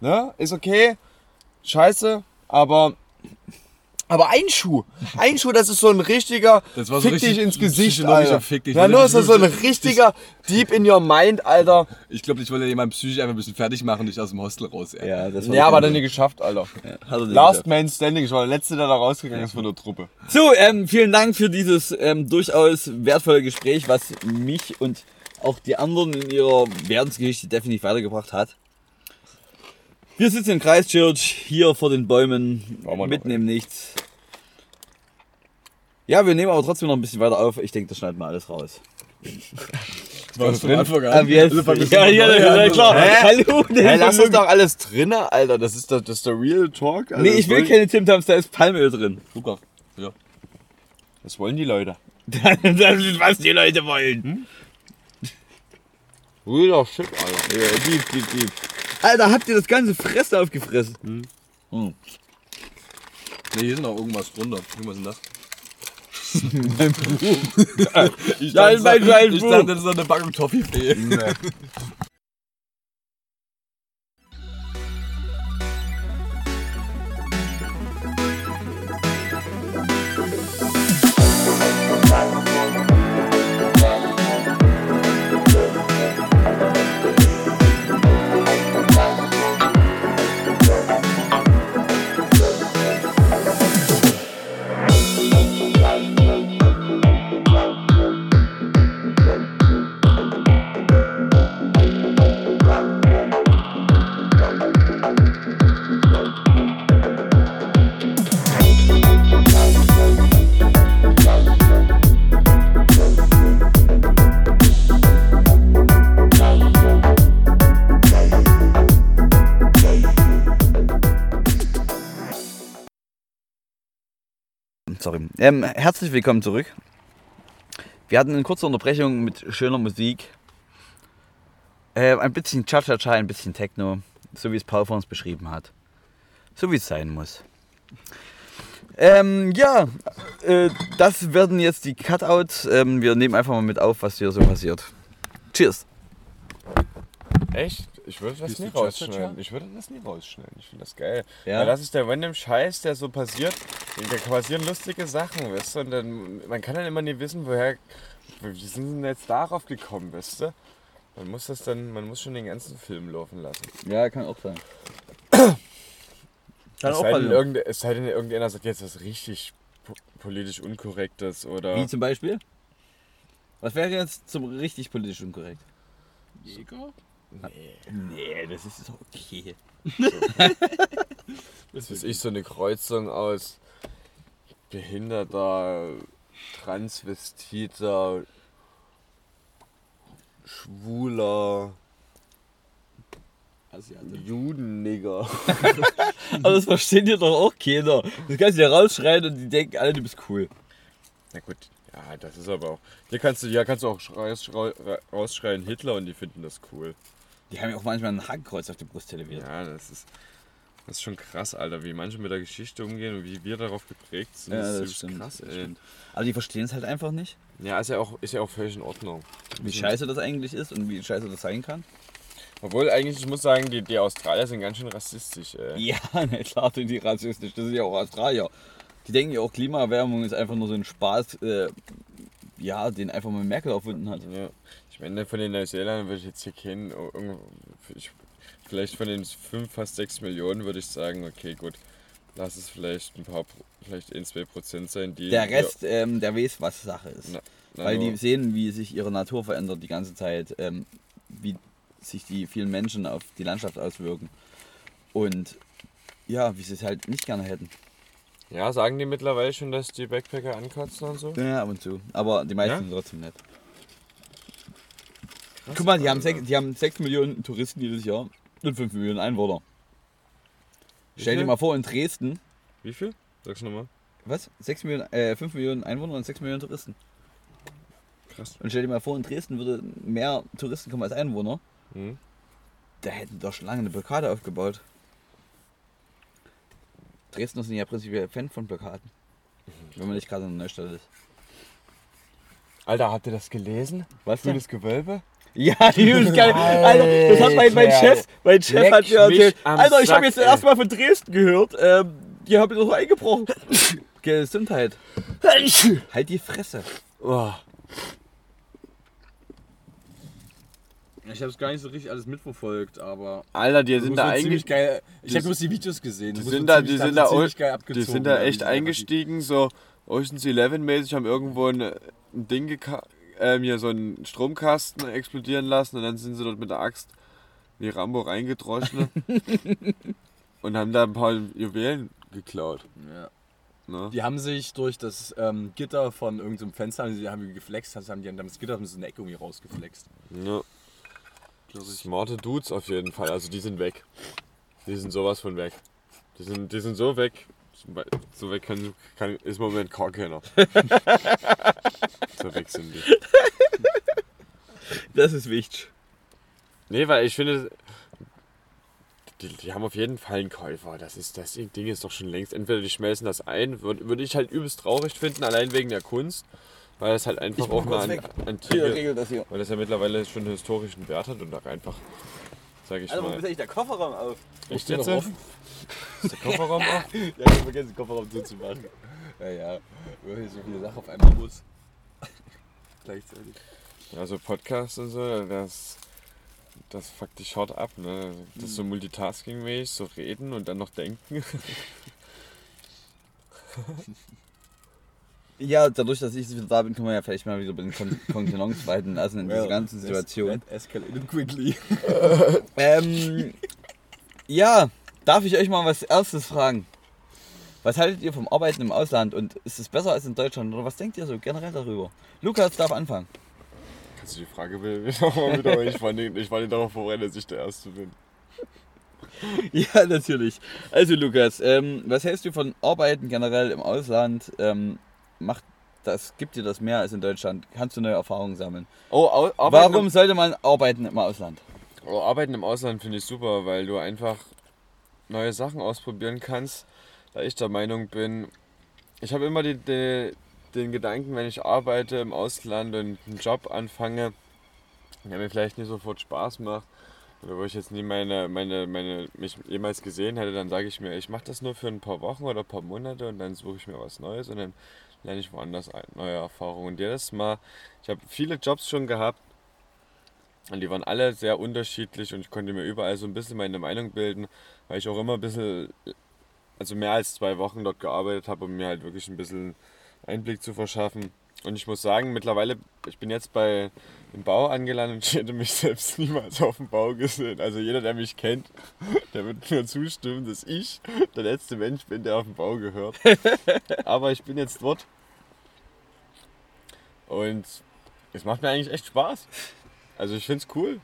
Speaker 2: Ne? Ist okay, scheiße, aber aber ein Schuh, ein Schuh, das ist so ein richtiger
Speaker 3: Das war so
Speaker 2: Fick dich
Speaker 3: richtig
Speaker 2: ins Gesicht, Alter.
Speaker 3: Fick dich.
Speaker 2: Ja, nur ist das so ein richtiger Deep in your mind, Alter.
Speaker 3: Ich glaube, ich wollte jemanden psychisch einfach ein bisschen fertig machen und dich aus dem Hostel raus. Ey.
Speaker 1: Ja, das war
Speaker 2: Ja, aber
Speaker 1: dann
Speaker 2: nie geschafft, Alter.
Speaker 1: Er nicht
Speaker 2: Last
Speaker 1: geschafft.
Speaker 2: Man Standing, ich war der Letzte, der da rausgegangen ist von der Truppe.
Speaker 1: So, ähm, vielen Dank für dieses ähm, durchaus wertvolle Gespräch, was mich und auch die anderen in ihrer Werdensgeschichte definitiv weitergebracht hat. Wir sitzen in Christchurch, hier vor den Bäumen, mitten im Nichts. Ja, wir nehmen aber trotzdem noch ein bisschen weiter auf. Ich denke, das schneiden wir alles raus.
Speaker 3: das
Speaker 2: drin?
Speaker 1: Ah, wie jetzt?
Speaker 3: Also das
Speaker 1: ja, ja, ja, klar.
Speaker 2: Hä?
Speaker 1: Hallo,
Speaker 2: Hey, lass das doch alles drinne, Alter. Das ist, der, das ist der Real Talk. Also
Speaker 1: Nee,
Speaker 2: das
Speaker 1: ich will keine Tim Tams, da ist Palmöl drin.
Speaker 3: Luca. Ja.
Speaker 2: Das wollen die Leute.
Speaker 1: das ist, was die Leute wollen.
Speaker 2: Real Shit, Alter.
Speaker 1: Ja, deep, deep, deep. Alter, habt ihr das ganze Fressen aufgefressen? Hm.
Speaker 3: Ne, hier ist noch irgendwas drunter. Was ist denn das?
Speaker 1: Mein Buch.
Speaker 3: Ich
Speaker 1: Ja,
Speaker 3: dachte,
Speaker 1: in meinem kleinen
Speaker 3: ich
Speaker 1: Buch.
Speaker 3: dachte, das ist eine Packung Toffifee.
Speaker 1: Sorry. Ähm, herzlich willkommen zurück. Wir hatten eine kurze Unterbrechung mit schöner Musik. Äh, ein bisschen Cha-Cha-Cha, ein bisschen Techno. So wie es Paul vor uns beschrieben hat. So wie es sein muss. Ähm, ja, äh, das werden jetzt die Cutouts. Ähm, wir nehmen einfach mal mit auf, was hier so passiert. Cheers.
Speaker 2: Echt? Ich würde das nie rausschneiden. Ich würde das nie rausschneiden. Ich finde das geil.
Speaker 1: Ja?
Speaker 2: Weil das ist der random Scheiß, der so passiert. Da passieren lustige Sachen, weißt du? Und dann, man kann dann immer nie wissen, woher. Wie sind denn jetzt darauf gekommen, weißt du? Man muss das dann, man muss schon den ganzen Film laufen lassen.
Speaker 1: Ja, kann auch sein. Kann
Speaker 2: Es
Speaker 1: auch
Speaker 2: sei, denn, es sei denn, irgendeiner sagt jetzt was richtig po politisch Unkorrektes oder.
Speaker 1: Wie zum Beispiel? Was wäre jetzt zum richtig politisch unkorrekt?
Speaker 3: Jäger?
Speaker 2: Nee.
Speaker 1: Nee, das ist doch okay.
Speaker 2: Das ist ich so eine Kreuzung aus behinderter, transvestiter, schwuler
Speaker 3: Asiate.
Speaker 2: Judennigger.
Speaker 1: Aber das versteht dir doch auch keiner. Das kannst du ja rausschreien und die denken alle, du bist cool.
Speaker 2: Na gut, ja, das ist aber auch. Hier kannst du, ja, kannst du auch rausschrei- rausschreien Hitler und die finden das cool.
Speaker 1: Die haben ja auch manchmal ein Hakenkreuz auf die Brust tätowiert.
Speaker 2: Ja, das ist. Das ist schon krass, Alter, wie manche mit der Geschichte umgehen und wie wir darauf geprägt sind.
Speaker 1: Ja, das
Speaker 2: ist
Speaker 1: stimmt,
Speaker 2: krass,
Speaker 1: das
Speaker 2: ey.
Speaker 1: stimmt. Aber die verstehen es halt einfach nicht,
Speaker 2: Ja, ist ja, auch, ist ja auch völlig in Ordnung.
Speaker 1: wie scheiße das eigentlich ist und wie scheiße das sein kann.
Speaker 2: Obwohl eigentlich, ich muss sagen, die, die Australier sind ganz schön rassistisch. Ey.
Speaker 1: Ja, na klar sind die rassistisch. Das sind ja auch Australier. Die denken ja auch, Klimaerwärmung ist einfach nur so ein Spaß, äh, ja, den einfach mal Merkel erfunden hat.
Speaker 2: Ja. Ich meine, von den Neuseeländern würde ich jetzt hier kennen. Ich, vielleicht von den 5, fast 6 Millionen würde ich sagen, okay, gut. Lass es vielleicht ein paar, vielleicht 1, 2 Prozent sein, die.
Speaker 1: Der Rest, ähm, der weiß, was Sache ist.
Speaker 2: Na, na,
Speaker 1: Weil die
Speaker 2: nur-
Speaker 1: sehen, wie sich ihre Natur verändert die ganze Zeit, ähm, wie sich die vielen Menschen auf die Landschaft auswirken. Und ja, wie sie es halt nicht gerne hätten.
Speaker 2: Ja, sagen die mittlerweile schon, dass die Backpacker ankotzen und so?
Speaker 1: Ja, ab und zu. Aber die meisten
Speaker 2: Ja?
Speaker 1: sind trotzdem nett. Guck mal, die haben, sech, die haben 6 Millionen Touristen jedes Jahr und 5 Millionen Einwohner.
Speaker 2: Wie
Speaker 1: Stell dir
Speaker 2: viel?
Speaker 1: mal vor, in Dresden,
Speaker 2: Wie viel? Sag's nochmal.
Speaker 1: was? 6 Millionen, äh, 5 Millionen Einwohner und 6 Millionen Touristen.
Speaker 2: Krass.
Speaker 1: Und stell dir mal vor, in Dresden würde mehr Touristen kommen als Einwohner.
Speaker 2: Hm?
Speaker 1: Da hätten doch schon lange eine Blockade aufgebaut. Dresdner sind ja prinzipiell Fan von Blockaden. Wenn man nicht gerade in der Neustadt ist.
Speaker 2: Alter, habt ihr das gelesen?
Speaker 1: Was denn?
Speaker 2: Grünes Gewölbe?
Speaker 1: Ja, die ist geil. Alter, das hat mein, mein. Chef, mein Chef
Speaker 2: Leck
Speaker 1: hat mir erzählt. Alter, ich habe jetzt das
Speaker 2: ey.
Speaker 1: erste Mal von Dresden gehört. Ähm, die haben doch eingebrochen. Gesundheit. Halt die Fresse.
Speaker 2: Oh.
Speaker 3: Ich habe es gar nicht so richtig alles mitverfolgt, aber.
Speaker 2: Alter, die sind da
Speaker 3: ziemlich geil. Ich habe bloß die Videos gesehen.
Speaker 2: die sind da, die sind
Speaker 3: sie
Speaker 2: da, die sind da echt eingestiegen, so Ocean's Eleven mäßig, haben irgendwo ein, ein Ding geka ähm, hier so einen Stromkasten explodieren lassen und dann sind sie dort mit der Axt wie Rambo reingedroschen und haben da ein paar Juwelen geklaut.
Speaker 3: Ja.
Speaker 2: Ne?
Speaker 3: Die haben sich durch das ähm, Gitter von irgendeinem Fenster, haben die haben die geflext, also haben die haben das Gitter haben sie eine Ecke irgendwie rausgeflext.
Speaker 2: Ja. Smarte Dudes auf jeden Fall, also die sind weg. Die sind sowas von weg. Die sind, die sind so weg. So weg kann, kann, ist im Moment gar keiner. so weg sind die.
Speaker 1: Das ist wichtig.
Speaker 2: Nee, weil ich finde, die, die haben auf jeden Fall einen Käufer. Das, ist, das Ding ist doch schon längst. Entweder die schmelzen das ein, würde würd ich halt übelst traurig finden, allein wegen der Kunst. Weil das halt einfach auch antike,
Speaker 1: regelt das hier.
Speaker 2: weil das ja mittlerweile schon einen historischen Wert hat und auch einfach, sag ich
Speaker 1: Alter, wo
Speaker 2: mal.
Speaker 1: ist eigentlich der Kofferraum auf?
Speaker 2: Echt
Speaker 3: der
Speaker 2: jetzt? Ist der Kofferraum auf?
Speaker 3: Ja, ich hab vergessen, den Kofferraum zuzumachen. Ja, ja, weil ich so viele Sachen auf einmal muss. Gleichzeitig.
Speaker 2: Also Podcast und so, das, das fuckt dich hart ab, ne? Das ist so multitasking-mäßig, so reden und dann noch denken.
Speaker 1: Ja, dadurch, dass ich wieder da bin, können wir ja vielleicht mal wieder über den Kon Kontenance walten lassen in dieser ganzen Situation.
Speaker 3: That escalated quickly.
Speaker 1: Ähm, ja, darf ich euch mal was erstes fragen? Was haltet ihr vom Arbeiten im Ausland und ist es besser als in Deutschland oder was denkt ihr so generell darüber? Lukas darf anfangen.
Speaker 2: Kannst du die Frage nochmal wiederholen? Ich war, nicht, ich war nicht darauf vorbereitet, dass ich der Erste bin.
Speaker 1: Ja, natürlich. Also Lukas, ähm, was hältst du von Arbeiten generell im Ausland? Ähm, macht das, gibt dir das mehr als in Deutschland? Kannst du neue Erfahrungen sammeln?
Speaker 2: Oh, au,
Speaker 1: Warum sollte man arbeiten im Ausland?
Speaker 2: Oh, arbeiten im Ausland finde ich super, weil du einfach neue Sachen ausprobieren kannst. Da ich der Meinung bin, ich habe immer die, die, den Gedanken, wenn ich arbeite im Ausland und einen Job anfange, der mir vielleicht nicht sofort Spaß macht oder wo ich jetzt nie meine, meine, meine, mich jemals gesehen hätte, dann sage ich mir, ich mache das nur für ein paar Wochen oder ein paar Monate und dann suche ich mir was Neues und dann lerne ich woanders neue Erfahrungen. Und jedes Mal, ich habe viele Jobs schon gehabt und die waren alle sehr unterschiedlich und ich konnte mir überall so ein bisschen meine Meinung bilden, weil ich auch immer ein bisschen, also mehr als zwei Wochen dort gearbeitet habe, um mir halt wirklich ein bisschen Einblick zu verschaffen. Und ich muss sagen, mittlerweile, ich bin jetzt bei im Bau angelandet und ich hätte mich selbst niemals auf dem Bau gesehen. Also jeder, der mich kennt, der wird mir zustimmen, dass ich der letzte Mensch bin, der auf dem Bau gehört. Aber ich bin jetzt dort. Und es macht mir eigentlich echt Spaß. Also ich finde es cool.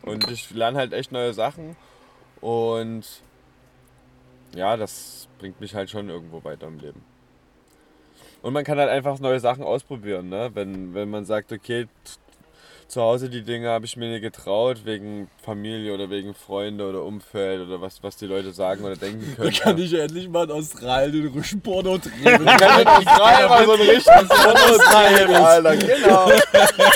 Speaker 2: Und ich lerne halt echt neue Sachen. Und ja, das bringt mich halt schon irgendwo weiter im Leben. Und man kann halt einfach neue Sachen ausprobieren, ne? Wenn, wenn man sagt, okay, zu Hause die Dinge habe ich mir nicht getraut, wegen Familie oder wegen Freunde oder Umfeld oder was, was die Leute sagen oder denken
Speaker 3: Da
Speaker 2: können.
Speaker 3: kann ich ja endlich mal in Australien den Rüschenporno drehen.
Speaker 2: Ich kann in Australien mal so ein richtiges Foto drehen, Alter, genau.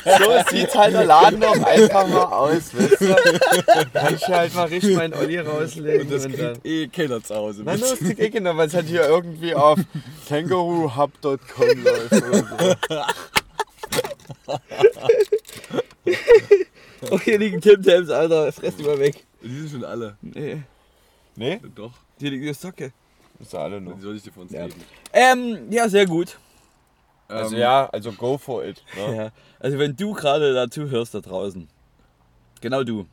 Speaker 2: So sieht halt der Laden doch einfach mal aus, weißt du? Kann ich halt mal richtig meinen Olli rauslegen
Speaker 3: Und das
Speaker 2: und dann...
Speaker 3: kriegt eh keiner zu Hause.
Speaker 2: Nein, das kriegt eh genau, weil es halt hier irgendwie auf kangarohub.com läuft oder so.
Speaker 1: Oh, hier liegen Tim Tams, Alter. Fress die mal weg.
Speaker 3: Die sind schon alle.
Speaker 1: Nee,
Speaker 2: Nee?
Speaker 3: Doch.
Speaker 1: hier liegt eine Socke.
Speaker 2: Ist ja alle nur.
Speaker 3: Die soll ich dir von uns
Speaker 1: Ja.
Speaker 3: geben.
Speaker 1: Ähm, ja, sehr gut.
Speaker 2: Also
Speaker 3: Ähm,
Speaker 2: ja, also go for it. Ne?
Speaker 1: Ja. Also wenn du gerade dazu hörst da draußen, genau du,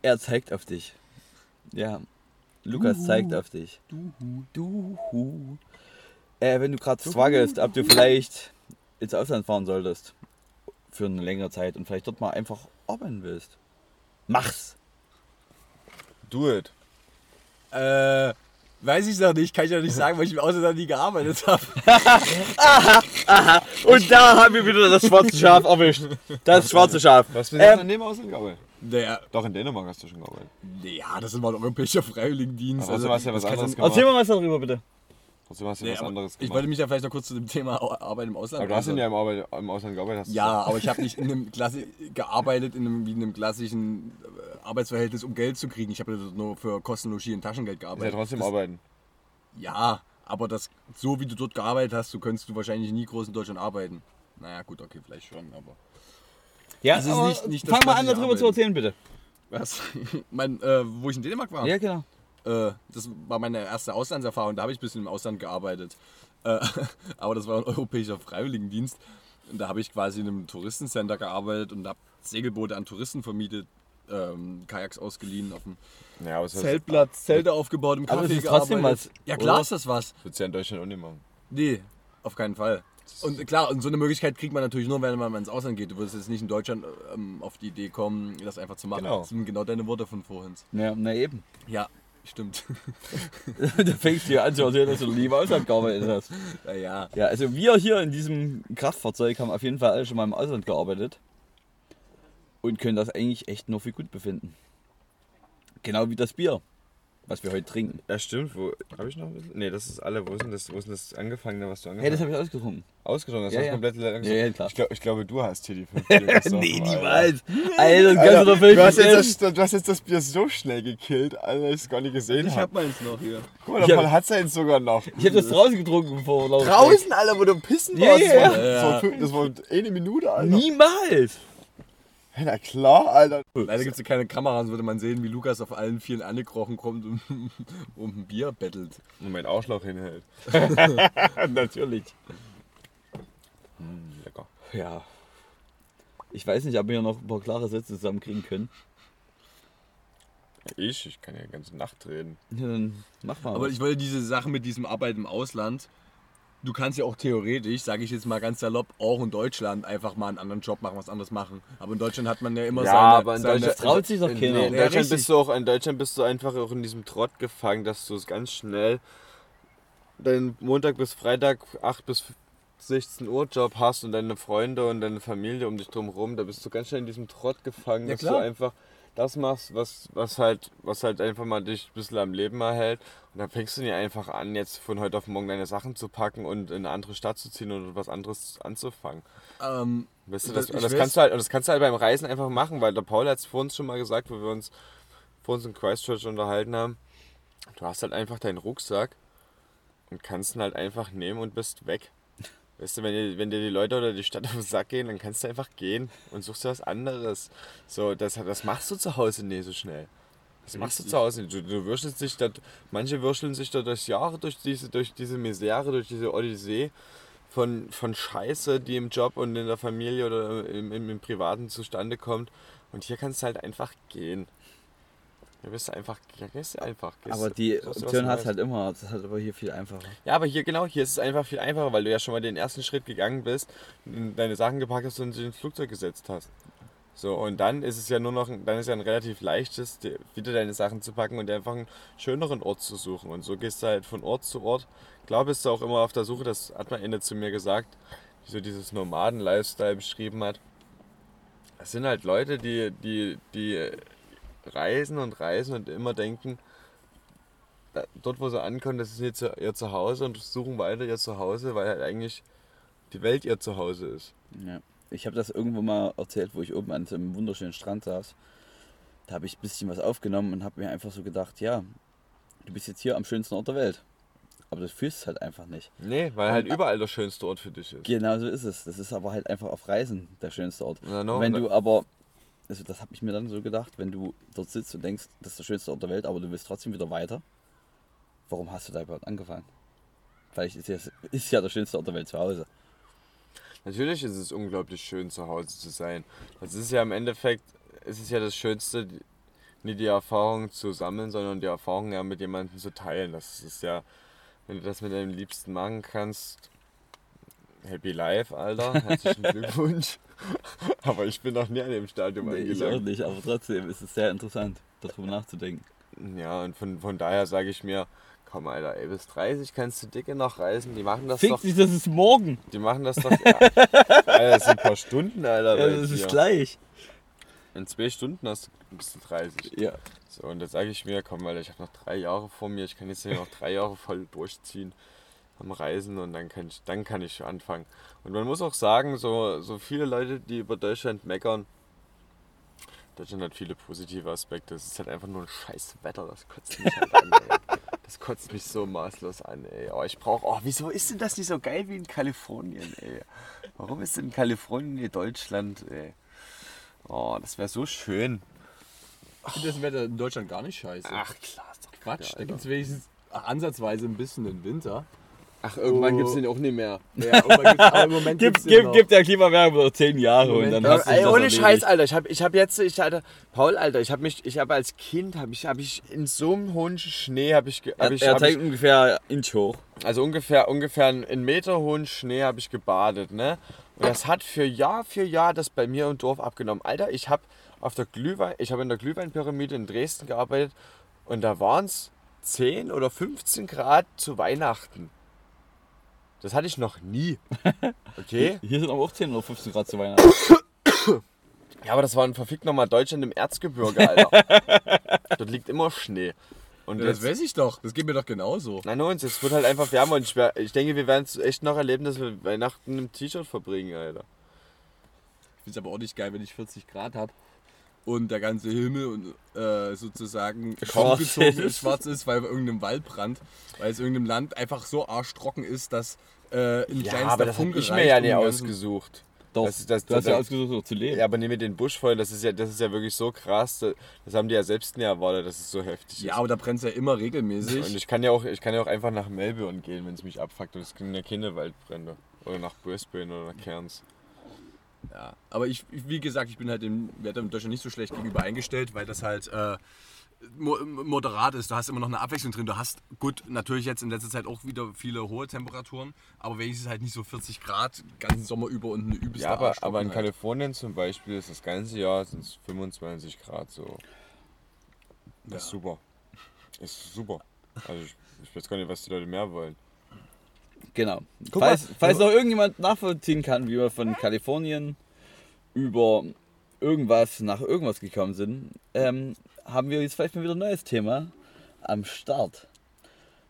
Speaker 1: er zeigt auf dich. Ja, Lukas zeigt auf dich. Du. Du. Äh, wenn du gerade strugglest, ob du vielleicht ins Ausland fahren solltest für eine längere Zeit und vielleicht dort mal einfach arbeiten willst. Mach's.
Speaker 2: Do it.
Speaker 3: Äh, weiß ich noch nicht. Kann ich ja nicht sagen, weil ich im Ausland nie gearbeitet habe.
Speaker 1: Und da haben wir wieder das schwarze Schaf erwischt. Das schwarze Schaf.
Speaker 2: Was wir
Speaker 1: Ähm,
Speaker 2: in dem Ausland gearbeitet?
Speaker 3: Naja,
Speaker 2: Doch, in Dänemark hast du schon gearbeitet.
Speaker 3: ja, das ist mal ein europäischer Freiwilligendienst.
Speaker 2: Trotzdem hast du ja was anderes
Speaker 3: du-
Speaker 2: gemacht.
Speaker 1: Erzähl mal was darüber bitte.
Speaker 2: Trotzdem hast du
Speaker 3: Nee,
Speaker 2: was anderes
Speaker 3: ich
Speaker 2: gemacht.
Speaker 3: wollte mich ja vielleicht noch kurz zu dem Thema Arbeit im Ausland
Speaker 2: aber du hast
Speaker 3: äußern.
Speaker 2: ja im, Arbeit, im Ausland gearbeitet.
Speaker 3: Ja,
Speaker 2: gesagt.
Speaker 3: aber ich habe nicht in einem Klassi gearbeitet, in einem, wie in einem klassischen äh, Arbeitsverhältnis, um Geld zu kriegen. Ich habe ja nur für Kosten, Logis und Taschengeld
Speaker 2: Ist ja
Speaker 3: gearbeitet.
Speaker 2: trotzdem
Speaker 3: das,
Speaker 2: arbeiten.
Speaker 3: Ja, aber das, so wie du dort gearbeitet hast, so könntest du wahrscheinlich nie groß in Deutschland arbeiten. Naja, gut, okay, vielleicht schon, aber.
Speaker 1: Ja,
Speaker 3: Das ist
Speaker 1: aber
Speaker 3: nicht- nicht das
Speaker 1: fang mal an darüber zu erzählen bitte.
Speaker 3: Was? mein, äh, wo ich in Dänemark war?
Speaker 1: Ja, genau.
Speaker 3: Äh, das war meine erste Auslandserfahrung, da habe ich ein bisschen im Ausland gearbeitet. Äh, aber das war ein europäischer Freiwilligendienst. Und da habe ich quasi in einem Touristencenter gearbeitet und habe Segelboote an Touristen vermietet, ähm, Kajaks ausgeliehen, auf dem
Speaker 2: Ja,
Speaker 3: Zeltplatz, Zelte aufgebaut, im
Speaker 1: Aber
Speaker 3: Café
Speaker 1: das ist trotzdem
Speaker 3: gearbeitet.
Speaker 1: was,
Speaker 3: Ja, klar
Speaker 1: oder?
Speaker 3: ist das was.
Speaker 2: würdest du ja in Deutschland auch nicht machen.
Speaker 3: Nee, auf keinen Fall. Und klar, und so eine Möglichkeit kriegt man natürlich nur, wenn man ins Ausland geht. Du würdest jetzt nicht in Deutschland ähm, auf die Idee kommen, das einfach zu machen.
Speaker 2: Genau.
Speaker 3: Das sind genau deine Worte von vorhin.
Speaker 1: Ja, na eben.
Speaker 3: Ja, stimmt.
Speaker 1: da fängst du ja an zu erzählen, dass du Ausland gearbeitet hast.
Speaker 3: ja, ja.
Speaker 1: Ja, also wir hier in diesem Kraftfahrzeug haben auf jeden Fall alle schon mal im Ausland gearbeitet. Und können das eigentlich echt nur für gut befinden. Genau wie das Bier, was wir heute trinken.
Speaker 2: Ja, stimmt. Wo, hab ich noch ein bisschen? Nee, das ist alle. Wo ist denn das, wo ist denn das angefangene, was du
Speaker 1: Hey,
Speaker 2: angefangen
Speaker 1: das habe ich ausgetrunken.
Speaker 2: Ausgetrunken, das
Speaker 1: Ja,
Speaker 2: hast du
Speaker 1: ja.
Speaker 2: komplett langsam.
Speaker 1: Ja, ja, klar.
Speaker 2: Ich, glaub, ich glaube, du hast hier die fünf Bier gesoffen,
Speaker 1: nee,
Speaker 2: Alter.
Speaker 1: niemals. Alter, das kannst du
Speaker 2: Alter,
Speaker 1: doch völlig
Speaker 2: du, hast jetzt das, du hast jetzt das Bier so schnell gekillt, Alter, dass ich es gar nicht gesehen habe.
Speaker 3: meins noch hier.
Speaker 2: Guck mal,
Speaker 1: Ich
Speaker 2: der
Speaker 1: hab-
Speaker 2: Paul hat seins sogar noch.
Speaker 1: Ich habe das draußen getrunken bevor wir
Speaker 2: Draußen, Alter, wo du pissen
Speaker 1: Ja,
Speaker 2: warst.
Speaker 1: ja,
Speaker 2: das,
Speaker 1: ja.
Speaker 2: das, war, war eine Minute, Alter.
Speaker 1: Niemals.
Speaker 2: Ja, Na klar, Alter.
Speaker 3: Leider gibt es ja keine Kamera, sonst würde man sehen, wie Lukas auf allen Vieren angekrochen kommt und um ein Bier bettelt.
Speaker 2: Und mein Arschloch hinhält.
Speaker 1: Natürlich.
Speaker 2: Hm, lecker.
Speaker 1: Ja. Ich weiß nicht, ob wir noch ein paar klare Sätze zusammenkriegen können.
Speaker 2: Ich? Ich kann ja die ganze Nacht reden.
Speaker 1: Ja, dann mach mal.
Speaker 3: Aber
Speaker 1: was.
Speaker 3: ich wollte diese Sache mit diesem Arbeit im Ausland. Du kannst ja auch theoretisch, sage ich jetzt mal ganz salopp, auch in Deutschland einfach mal einen anderen Job machen, was anderes machen. Aber in Deutschland hat man ja immer
Speaker 2: Ja,
Speaker 3: seine,
Speaker 2: aber in
Speaker 3: seine
Speaker 2: Deutschland-
Speaker 1: traut sich doch
Speaker 2: in,
Speaker 1: keiner.
Speaker 2: Nee, in,
Speaker 3: Ja,
Speaker 2: Deutschland
Speaker 3: richtig.
Speaker 2: bist du auch, in Deutschland bist du einfach auch in diesem Trott gefangen, dass du es ganz schnell deinen Montag bis Freitag 8 bis 16 Uhr Job hast und deine Freunde und deine Familie um dich drum rum. Da bist du ganz schnell in diesem Trott gefangen,
Speaker 3: Ja,
Speaker 2: dass
Speaker 3: klar.
Speaker 2: du einfach das machst, was, was halt, was halt einfach mal dich ein bisschen am Leben erhält. Und dann fängst du nicht einfach an, jetzt von heute auf morgen deine Sachen zu packen und in eine andere Stadt zu ziehen und was anderes anzufangen.
Speaker 3: Ähm,
Speaker 2: Weißt du,
Speaker 3: Das-
Speaker 2: das, das, kannst du halt, und das kannst du halt beim Reisen einfach machen, weil der Paul hat es vor uns schon mal gesagt, wo wir uns vor uns in Christchurch unterhalten haben. Du hast halt einfach deinen Rucksack und kannst ihn halt einfach nehmen und bist weg. Weißt du, wenn dir, wenn dir die Leute oder die Stadt auf den Sack gehen, dann kannst du einfach gehen und suchst dir was anderes. So, das, das machst du zu Hause nicht so schnell. Das machst du zu Hause nicht. Du, du würstelst dich da, manche würsteln sich da durch Jahre, durch diese, durch diese Misere, durch diese Odyssee von, von Scheiße, die im Job und in der Familie oder im, im, im Privaten zustande kommt. Und hier kannst du halt einfach gehen. Hier bist du einfach, hier gehst du einfach. Gehst,
Speaker 1: Aber die Option hast
Speaker 2: Neues.
Speaker 1: halt immer, das ist halt aber hier viel einfacher.
Speaker 2: Ja, aber hier genau, hier ist es einfach viel einfacher, weil du ja schon mal den ersten Schritt gegangen bist, deine Sachen gepackt hast und dich ins Flugzeug gesetzt hast. So, und dann ist es ja nur noch, dann ist ja ein relativ leichtes, wieder deine Sachen zu packen und einfach einen schöneren Ort zu suchen. Und so gehst du halt von Ort zu Ort. Klar bist du auch immer auf der Suche, das hat man Ende zu mir gesagt, die so dieses Nomaden-Lifestyle beschrieben hat. Es sind halt Leute, die, die, die reisen und reisen und immer denken, da- dort wo sie ankommen, das ist jetzt ihr- ihr Zuhause und suchen weiter ihr Zuhause, weil halt eigentlich die Welt ihr Zuhause ist.
Speaker 1: Ja. Ich habe das irgendwo mal erzählt, wo ich oben an so einem wunderschönen Strand saß. Da habe ich ein bisschen was aufgenommen und habe mir einfach so gedacht, ja, du bist jetzt hier am schönsten Ort der Welt. Aber das fühlst es halt einfach nicht.
Speaker 2: Nee, weil halt überall der schönste Ort für dich ist.
Speaker 1: Genau so ist es. Das ist aber halt einfach auf Reisen der schönste Ort.
Speaker 2: Na, no,
Speaker 1: wenn
Speaker 2: na-
Speaker 1: du aber, also das habe ich mir dann so gedacht, wenn du dort sitzt und denkst, das ist der schönste Ort der Welt, aber du willst trotzdem wieder weiter, warum hast du da überhaupt angefangen? Vielleicht ist ja, ist ja der schönste Ort der Welt zu Hause.
Speaker 2: Natürlich ist es unglaublich schön, zu Hause zu sein. Das ist ja im Endeffekt, es ist ja das Schönste, nicht die Erfahrung zu sammeln, sondern die Erfahrung ja mit jemandem zu teilen. Das ist ja, wenn du das mit deinem Liebsten machen kannst, happy life, Alter. Herzlichen Glückwunsch. Aber ich bin noch nie an dem Stadium
Speaker 1: Nee, ich auch
Speaker 2: angelangt.
Speaker 1: nicht, aber trotzdem ist es sehr interessant, darüber nachzudenken.
Speaker 2: Ja, und von, von daher sage ich mir, komm, Alter, ey, bis 30 kannst du dicke noch reisen. Die machen das
Speaker 1: Fick
Speaker 2: doch.
Speaker 1: dich, das ist morgen.
Speaker 2: Die machen das doch. Ja. Alter, das sind ein paar Stunden, Alter.
Speaker 1: Ja, das ist
Speaker 2: dir.
Speaker 1: gleich.
Speaker 2: In zwei Stunden hast du, bist du 30.
Speaker 1: Ja.
Speaker 2: So, und da sage ich mir, komm, Alter, ich habe noch drei Jahre vor mir. Ich kann jetzt hier noch drei Jahre voll durchziehen am Reisen und dann kann ich, dann kann ich anfangen. Und man muss auch sagen, so, so viele Leute, die über Deutschland meckern, Deutschland hat viele positive Aspekte. Es ist halt einfach nur ein scheiß Wetter, das kotzt mich halt an, ey. Das kotzt mich so maßlos an, ey. Oh, ich brauche, oh, wieso ist denn das nicht so geil wie in Kalifornien, ey? Warum ist denn Kalifornien nicht Deutschland, ey? Oh, das wäre so schön.
Speaker 3: ich finde das Wetter in Deutschland gar nicht scheiße.
Speaker 2: Ach, klar, ist doch
Speaker 3: Quatsch, da
Speaker 2: Alter.
Speaker 3: gibt es wenigstens ansatzweise ein bisschen den Winter.
Speaker 2: Ach, irgendwann
Speaker 3: Oh.
Speaker 2: gibt's den auch nicht mehr.
Speaker 3: Ja, aber, im Moment
Speaker 1: Gib,
Speaker 3: gibt's
Speaker 1: gib,
Speaker 3: noch.
Speaker 1: gib der Klimawerbung noch zehn Jahre und dann
Speaker 3: Moment,
Speaker 1: hast du
Speaker 2: Ey,
Speaker 1: das
Speaker 2: ohne. Scheiß, Alter. Ich habe ich hab jetzt, ich hatte, Paul, Alter, ich habe mich, ich habe als Kind, habe ich, habe ich in so einem hohen Schnee, habe ich, hab
Speaker 1: Er,
Speaker 2: ich,
Speaker 1: er
Speaker 2: hab
Speaker 1: zeigt
Speaker 2: ich,
Speaker 1: ungefähr Inch hoch.
Speaker 2: also ungefähr, ungefähr einen Meter hohen Schnee habe ich gebadet, ne? Und das hat für Jahr für Jahr das bei mir im Dorf abgenommen. Alter, ich habe auf der Glühwein, ich habe in der Glühweinpyramide in Dresden gearbeitet und da waren es 10 oder 15 Grad zu Weihnachten. Das hatte ich noch nie. Okay?
Speaker 1: Hier sind aber auch 10 oder 15 Grad zu Weihnachten.
Speaker 2: Ja, aber das war ein verfickt nochmal Deutschland im Erzgebirge, Alter. Dort liegt immer Schnee. Und
Speaker 3: Ja, das
Speaker 2: jetzt,
Speaker 3: weiß ich doch. Das geht mir doch genauso.
Speaker 2: nein, uns, es wird halt einfach wärmer und ich, wär, ich denke, wir werden es echt noch erleben, dass wir Weihnachten im T-Shirt verbringen, Alter.
Speaker 3: Ich finde es aber auch nicht geil, wenn ich 40 Grad habe und der ganze Himmel und, äh, sozusagen
Speaker 1: Schwarz ist.
Speaker 3: ist, schwarz ist, weil irgendeinem Waldbrand, weil es irgendeinem Land einfach so arschtrocken ist, dass äh, ein
Speaker 2: Ja,
Speaker 3: kleinster
Speaker 2: aber das habe ich mir ja nicht
Speaker 3: ganzen-
Speaker 2: ausgesucht.
Speaker 1: Doch,
Speaker 2: Das- das-
Speaker 1: du hast ja ausgesucht, so zu leben.
Speaker 2: Ja, aber nicht mit den Buschfeuern, das ist ja, das ist ja wirklich so krass. Das das haben die ja selbst nie erwartet, dass es so heftig
Speaker 3: Ja,
Speaker 2: ist.
Speaker 3: aber da brennt es ja immer
Speaker 2: Und
Speaker 3: regelmäßig.
Speaker 2: ich kann ja auch, ich kann ja auch einfach nach Melbourne gehen, wenn es mich abfuckt und es sind ja keine Waldbrände. Oder nach Brisbane oder nach Cairns.
Speaker 3: Ja, aber ich, wie gesagt, ich bin halt dem Wetter in Deutschland nicht so schlecht gegenüber eingestellt, weil das halt äh, moderat ist. Du hast immer noch eine Abwechslung drin. Du hast, gut, natürlich jetzt in letzter Zeit auch wieder viele hohe Temperaturen, aber wenigstens halt nicht so 40 Grad ganzen Sommer über und eine übelste
Speaker 2: Ja, aber, aber in
Speaker 3: Arschtrockenheit.
Speaker 2: Kalifornien zum Beispiel ist das ganze Jahr sind es 25 Grad so. Das ist
Speaker 3: Ja.
Speaker 2: super. Ist super. Also ich, ich weiß gar nicht, was die Leute mehr wollen.
Speaker 1: Genau.
Speaker 3: Guck
Speaker 1: falls
Speaker 3: mal,
Speaker 1: falls noch irgendjemand nachvollziehen kann, wie man von Kalifornien über irgendwas nach irgendwas gekommen sind, ähm, haben wir jetzt vielleicht mal wieder ein neues Thema am Start.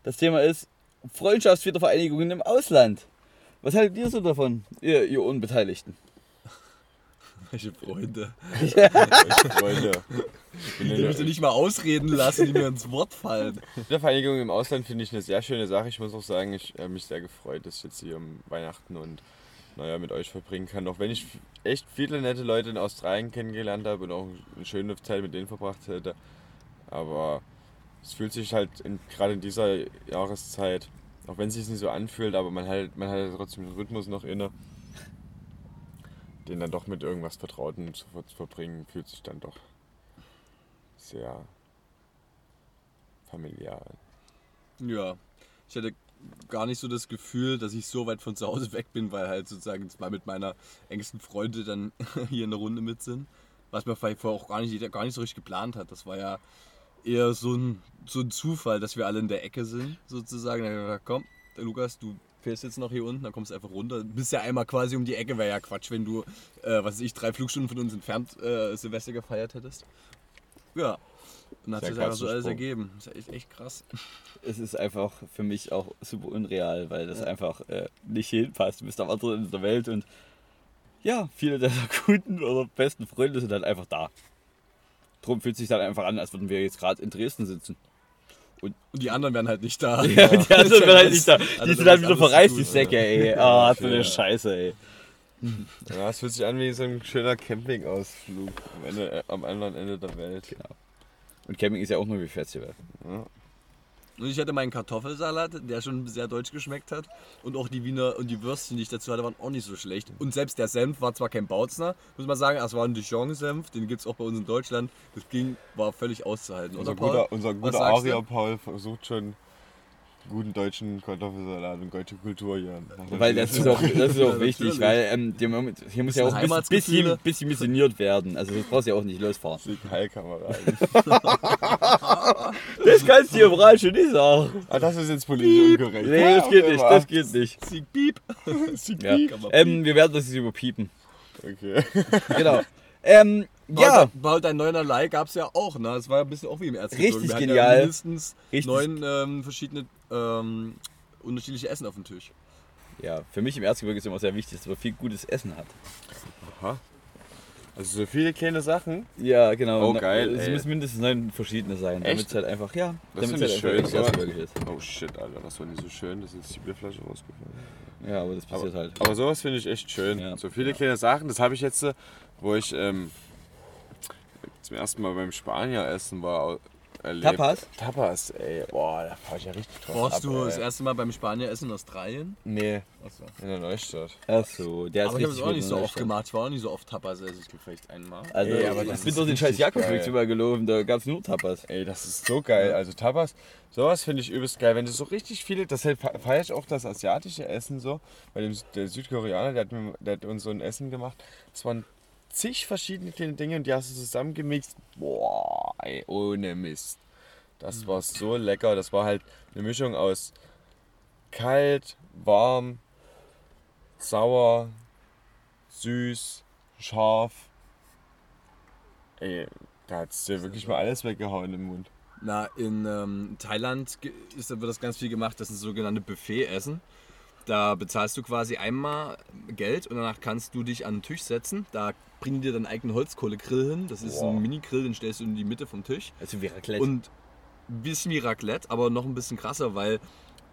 Speaker 1: Das Thema ist Freundschaftswiedervereinigungen im Ausland. Was haltet ihr so davon, ihr, ihr Unbeteiligten?
Speaker 3: Welche Freunde.
Speaker 2: Freunde.
Speaker 3: Die mich nicht mal ausreden lassen, die mir ins Wort fallen.
Speaker 2: Wiedervereinigung im Ausland finde ich eine sehr schöne Sache. Ich muss auch sagen, ich habe mich sehr gefreut, dass jetzt hier um Weihnachten und Neujahr mit euch verbringen kann. Auch wenn ich echt viele nette Leute in Australien kennengelernt habe und auch eine schöne Zeit mit denen verbracht hätte. Aber es fühlt sich halt in, gerade in dieser Jahreszeit, auch wenn es sich nicht so anfühlt, aber man hat, man hat trotzdem den Rhythmus noch inne. Den dann doch mit irgendwas Vertrauten zu zu verbringen, fühlt sich dann doch sehr familiär.
Speaker 3: Ja, ich hatte gar nicht so das Gefühl, dass ich so weit von zu Hause weg bin, weil halt sozusagen zwei mit meiner engsten Freunde dann hier in der Runde mit sind. Was man vielleicht vorher auch gar nicht, gar nicht so richtig geplant hat. Das war ja eher so ein, so ein Zufall, dass wir alle in der Ecke sind, sozusagen. Dann gedacht, komm, der Lukas, du fährst jetzt noch hier unten, dann kommst du einfach runter. Bist ja einmal quasi um die Ecke, wäre ja Quatsch, wenn du, äh, was weiß ich, drei Flugstunden von uns entfernt äh, Silvester gefeiert hättest. Ja. Und hat sich einfach so alles ergeben. Das ist echt, echt krass.
Speaker 1: Es ist einfach für mich auch super unreal, weil das einfach äh, nicht hinpasst. Du bist am anderen Ende der Welt und ja, viele deiner guten oder besten Freunde sind halt einfach da. Drum fühlt sich dann einfach an, als würden wir jetzt gerade in Dresden sitzen.
Speaker 3: Und die anderen wären halt nicht da.
Speaker 1: Ja, die anderen sind halt nicht da. Die sind halt wieder verreist, die Säcke, ey. Ah, so
Speaker 2: Ja.
Speaker 1: eine Scheiße, ey.
Speaker 2: Ja, es fühlt sich an wie so ein schöner Campingausflug am, Ende, äh, am anderen Ende der Welt.
Speaker 1: Und Camping ist ja auch nur wie Festival.
Speaker 2: Ja.
Speaker 3: Und ich hatte meinen Kartoffelsalat, der schon sehr deutsch geschmeckt hat. Und auch die Wiener und die Würstchen, die ich dazu hatte, waren auch nicht so schlecht. Und selbst der Senf war zwar kein Bautzner, muss man sagen, es war ein Dijon-Senf, den gibt es auch bei uns in Deutschland. Das ging, war völlig auszuhalten.
Speaker 2: Unser
Speaker 3: Oder, Paul?
Speaker 2: guter, unser
Speaker 3: Was
Speaker 2: guter? Arier Paul versucht schon guten deutschen Kartoffelsalat und deutsche Kultur hier.
Speaker 1: Weil das ist auch, das ist auch
Speaker 3: Ja,
Speaker 1: wichtig, weil ähm, Moment, hier muss ja auch ein bisschen, bisschen, missioniert werden. Also das brauchst du ja auch nicht losfahren.
Speaker 2: Sieg Heilkameraden.
Speaker 1: Das kannst du überall schon nicht sagen.
Speaker 2: ah, das ist jetzt politisch unkorrekt.
Speaker 1: Nee, das geht nicht, das geht nicht.
Speaker 3: Sieg Piep.
Speaker 2: Sieg
Speaker 1: Ja.
Speaker 3: Kann man
Speaker 1: Ähm, wir werden das jetzt überpiepen.
Speaker 2: Okay.
Speaker 1: Genau. Ähm, ja,
Speaker 3: Ja. Paul, dein neunerlei gab es ja auch, ne? Es war ein bisschen auch wie im Erzgebirge.
Speaker 1: Richtig
Speaker 3: Wir hatten
Speaker 1: genial.
Speaker 3: Ja mindestens
Speaker 1: Richtig.
Speaker 3: neun ähm, verschiedene ähm, unterschiedliche Essen auf dem Tisch.
Speaker 1: ja, für mich im Erzgebirge ist immer sehr wichtig, dass man viel gutes Essen hat.
Speaker 2: Aha. Also so viele kleine Sachen.
Speaker 1: Ja, genau.
Speaker 2: Oh, geil,
Speaker 1: Es
Speaker 2: ey.
Speaker 1: müssen mindestens neun verschiedene sein, damit
Speaker 2: Echt?
Speaker 1: es halt einfach, ja,
Speaker 2: Das
Speaker 1: damit es halt
Speaker 2: schön.
Speaker 1: einfach
Speaker 2: So.
Speaker 1: Erzgebirge ist.
Speaker 2: Oh shit, Alter, das war nicht so schön. Das ist jetzt die Bierflasche rausgefallen.
Speaker 1: Ja, aber das passiert
Speaker 2: Aber,
Speaker 1: halt.
Speaker 2: aber sowas finde ich echt schön.
Speaker 1: Ja.
Speaker 2: So viele kleine Sachen. Das habe ich jetzt, äh, wo ich ähm, zum ersten Mal beim Spanier essen war, erlebt.
Speaker 1: Tapas?
Speaker 2: Tapas, ey. Boah, da fahr ich ja richtig drauf
Speaker 3: Warst
Speaker 2: ab,
Speaker 3: du
Speaker 2: ey.
Speaker 3: das erste Mal beim Spanier essen in Australien?
Speaker 2: Nee,
Speaker 3: Achso.
Speaker 2: in der Neustadt.
Speaker 1: Achso, der ist
Speaker 3: Aber ich habe
Speaker 1: richtig
Speaker 3: es auch
Speaker 1: gut
Speaker 3: nicht so
Speaker 1: der
Speaker 3: oft gemacht. Ich war auch nicht so oft Tapas essen. Ich glaube vielleicht einmal.
Speaker 1: Also,
Speaker 2: Ey, aber
Speaker 1: ich bin
Speaker 2: ist
Speaker 1: durch den scheiß
Speaker 2: richtig
Speaker 1: Jakobsweg
Speaker 2: geil.
Speaker 1: überall gelaufen, da gab es nur Tapas.
Speaker 2: Ey, das ist so geil. Also Tapas, sowas finde ich übelst geil. Wenn du so richtig viele, deshalb feiere ich auch das asiatische Essen so. Bei dem der Südkoreaner, der hat, mir, der hat uns so ein Essen gemacht. Das waren zig verschiedene kleine Dinge und die hast du zusammengemixt. Boah, ey, ohne Mist. Das war so lecker. Das war halt eine Mischung aus kalt, warm, sauer, süß, scharf. Ey, da hat es dir wirklich mal alles weggehauen im Mund.
Speaker 3: Na, in ähm, Thailand ist, wird das ganz viel gemacht. Das ist sogenannte Buffet-Essen. Da bezahlst du quasi einmal Geld und danach kannst du dich an den Tisch setzen. Da bringen die dir deinen eigenen Holzkohlegrill hin. Das ist
Speaker 2: Wow.
Speaker 3: ein Mini-Grill, den stellst du in die Mitte vom Tisch.
Speaker 1: Also wie Raclette.
Speaker 3: Und ein bisschen wie Raclette, aber noch ein bisschen krasser, weil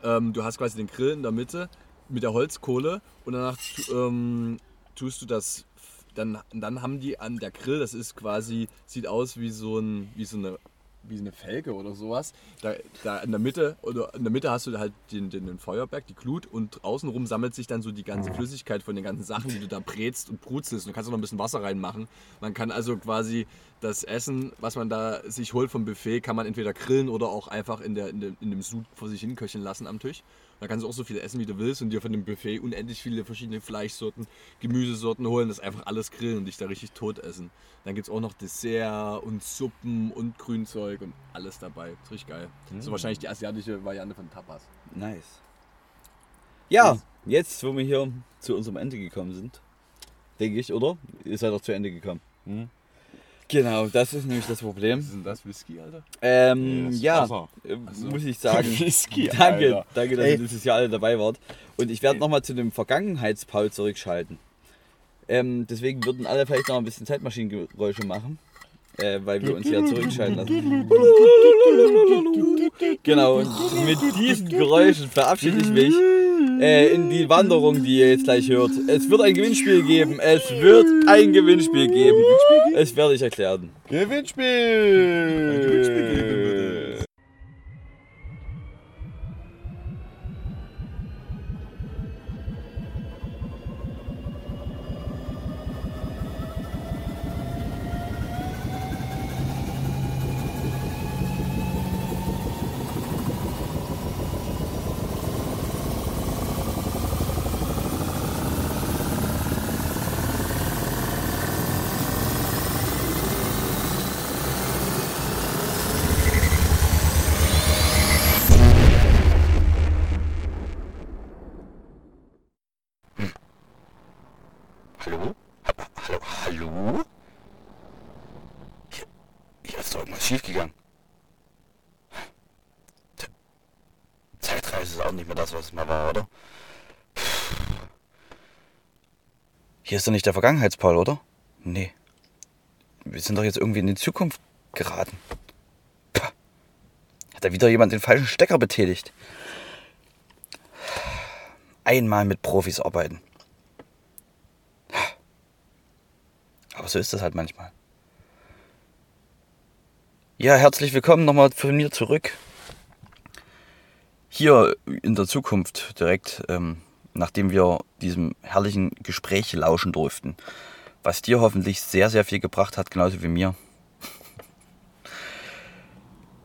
Speaker 3: ähm, du hast quasi den Grill in der Mitte mit der Holzkohle und danach ähm, tust du das. Dann, dann haben die an der Grill, das ist quasi, sieht aus wie so, ein, wie so eine wie eine Felge oder sowas. Da, da in der Mitte oder in der Mitte hast du halt den, den, den Feuerberg, die Glut und außenrum sammelt sich dann so die ganze Flüssigkeit von den ganzen Sachen, die du da brätst und brutzelst. Du kannst auch noch ein bisschen Wasser reinmachen. Man kann also quasi das Essen, was man da sich holt vom Buffet, kann man entweder grillen oder auch einfach in, der, in, dem, in dem Sud vor sich hin köcheln lassen am Tisch. Da kannst du auch so viel essen, wie du willst und dir von dem Buffet unendlich viele verschiedene Fleischsorten, Gemüsesorten holen, das einfach alles grillen und dich da richtig tot essen. Dann gibt es auch noch Dessert und Suppen und Grünzeug und alles dabei. ist richtig geil. So wahrscheinlich die asiatische Variante von Tapas.
Speaker 1: Nice. Ja, jetzt, wo wir hier zu unserem Ende gekommen sind, denke ich, oder? Ihr seid doch zu Ende gekommen.
Speaker 2: Hm?
Speaker 1: Genau, das ist nämlich das Problem.
Speaker 3: Was ist denn das? Whisky, Alter?
Speaker 1: Ähm,
Speaker 2: Nee,
Speaker 1: ja,
Speaker 2: Wasser.
Speaker 1: äh,
Speaker 3: so.
Speaker 1: muss ich sagen.
Speaker 2: Whisky,
Speaker 1: danke,
Speaker 2: Alter.
Speaker 1: danke, dass
Speaker 2: Ey.
Speaker 1: ihr dieses Jahr alle dabei wart. Und ich werde nochmal zu dem Vergangenheitspaul zurückschalten. Ähm, deswegen würden alle vielleicht noch ein bisschen Zeitmaschinengeräusche machen, äh, weil wir uns ja zurückschalten lassen. Genau, und mit diesen Geräuschen verabschiede ich mich äh, in die Wanderung, die ihr jetzt gleich hört. Es wird ein Gewinnspiel geben. Es wird ein Gewinnspiel geben. Es werde ich erklären.
Speaker 2: Gewinnspiel!
Speaker 3: Gewinnspiel geben würde.
Speaker 1: Hallo? Hallo? Hallo? Hier, hier ist doch irgendwas schiefgegangen. T- Mehr das, was es mal war, oder? Hier ist doch nicht der Vergangenheitspaul, oder? Nee. Wir sind doch jetzt irgendwie in die Zukunft geraten. Pah. Hat da wieder jemand den falschen Stecker betätigt? Einmal mit Profis arbeiten. Aber so ist das halt manchmal. Ja, herzlich willkommen nochmal von mir zurück. Hier in der Zukunft direkt, ähm, nachdem wir diesem herrlichen Gespräch lauschen durften, was dir hoffentlich sehr, sehr viel gebracht hat, genauso wie mir.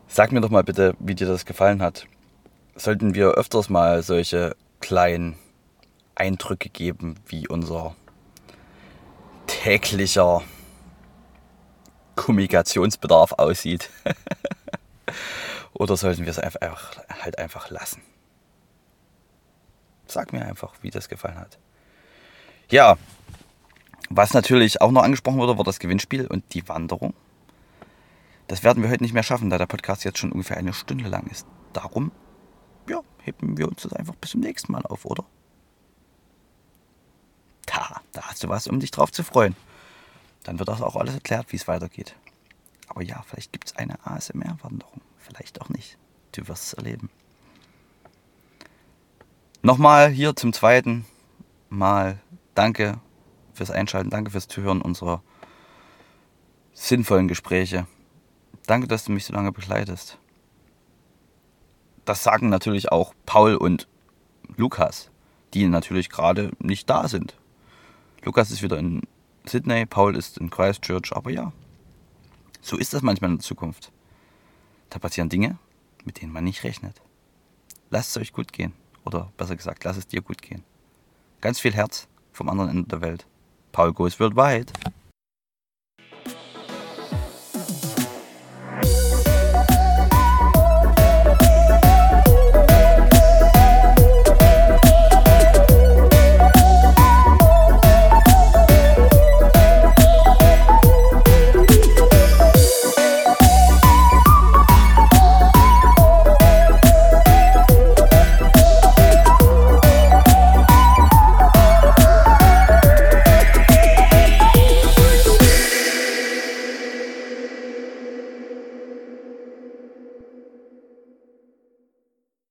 Speaker 1: Sag mir doch mal bitte, wie dir das gefallen hat. Sollten wir öfters mal solche kleinen Eindrücke geben, wie unser täglicher Kommunikationsbedarf aussieht. Oder sollten wir es einfach, halt einfach lassen? Sag mir einfach, wie das gefallen hat. Ja, was natürlich auch noch angesprochen wurde, war das Gewinnspiel und die Wanderung. Das werden wir heute nicht mehr schaffen, da der Podcast jetzt schon ungefähr eine Stunde lang ist. Darum, ja, heben wir uns das einfach bis zum nächsten Mal auf, oder? Da, da hast du was, um dich drauf zu freuen. Dann wird das auch alles erklärt, wie es weitergeht. Aber ja, vielleicht gibt es eine ASMR-Wanderung. Vielleicht auch nicht. Du wirst es erleben. Nochmal hier zum zweiten Mal danke fürs Einschalten, danke fürs Zuhören unserer sinnvollen Gespräche. Danke, dass du mich so lange begleitest. Das sagen natürlich auch Paul und Lukas, die natürlich gerade nicht da sind. Lukas ist wieder in Sydney, Paul ist in Christchurch, aber ja, so ist das manchmal in der Zukunft. Da passieren Dinge, mit denen man nicht rechnet. Lasst es euch gut gehen. Oder besser gesagt, lasst es dir gut gehen. Ganz viel Herz vom anderen Ende der Welt. Paul goes worldwide.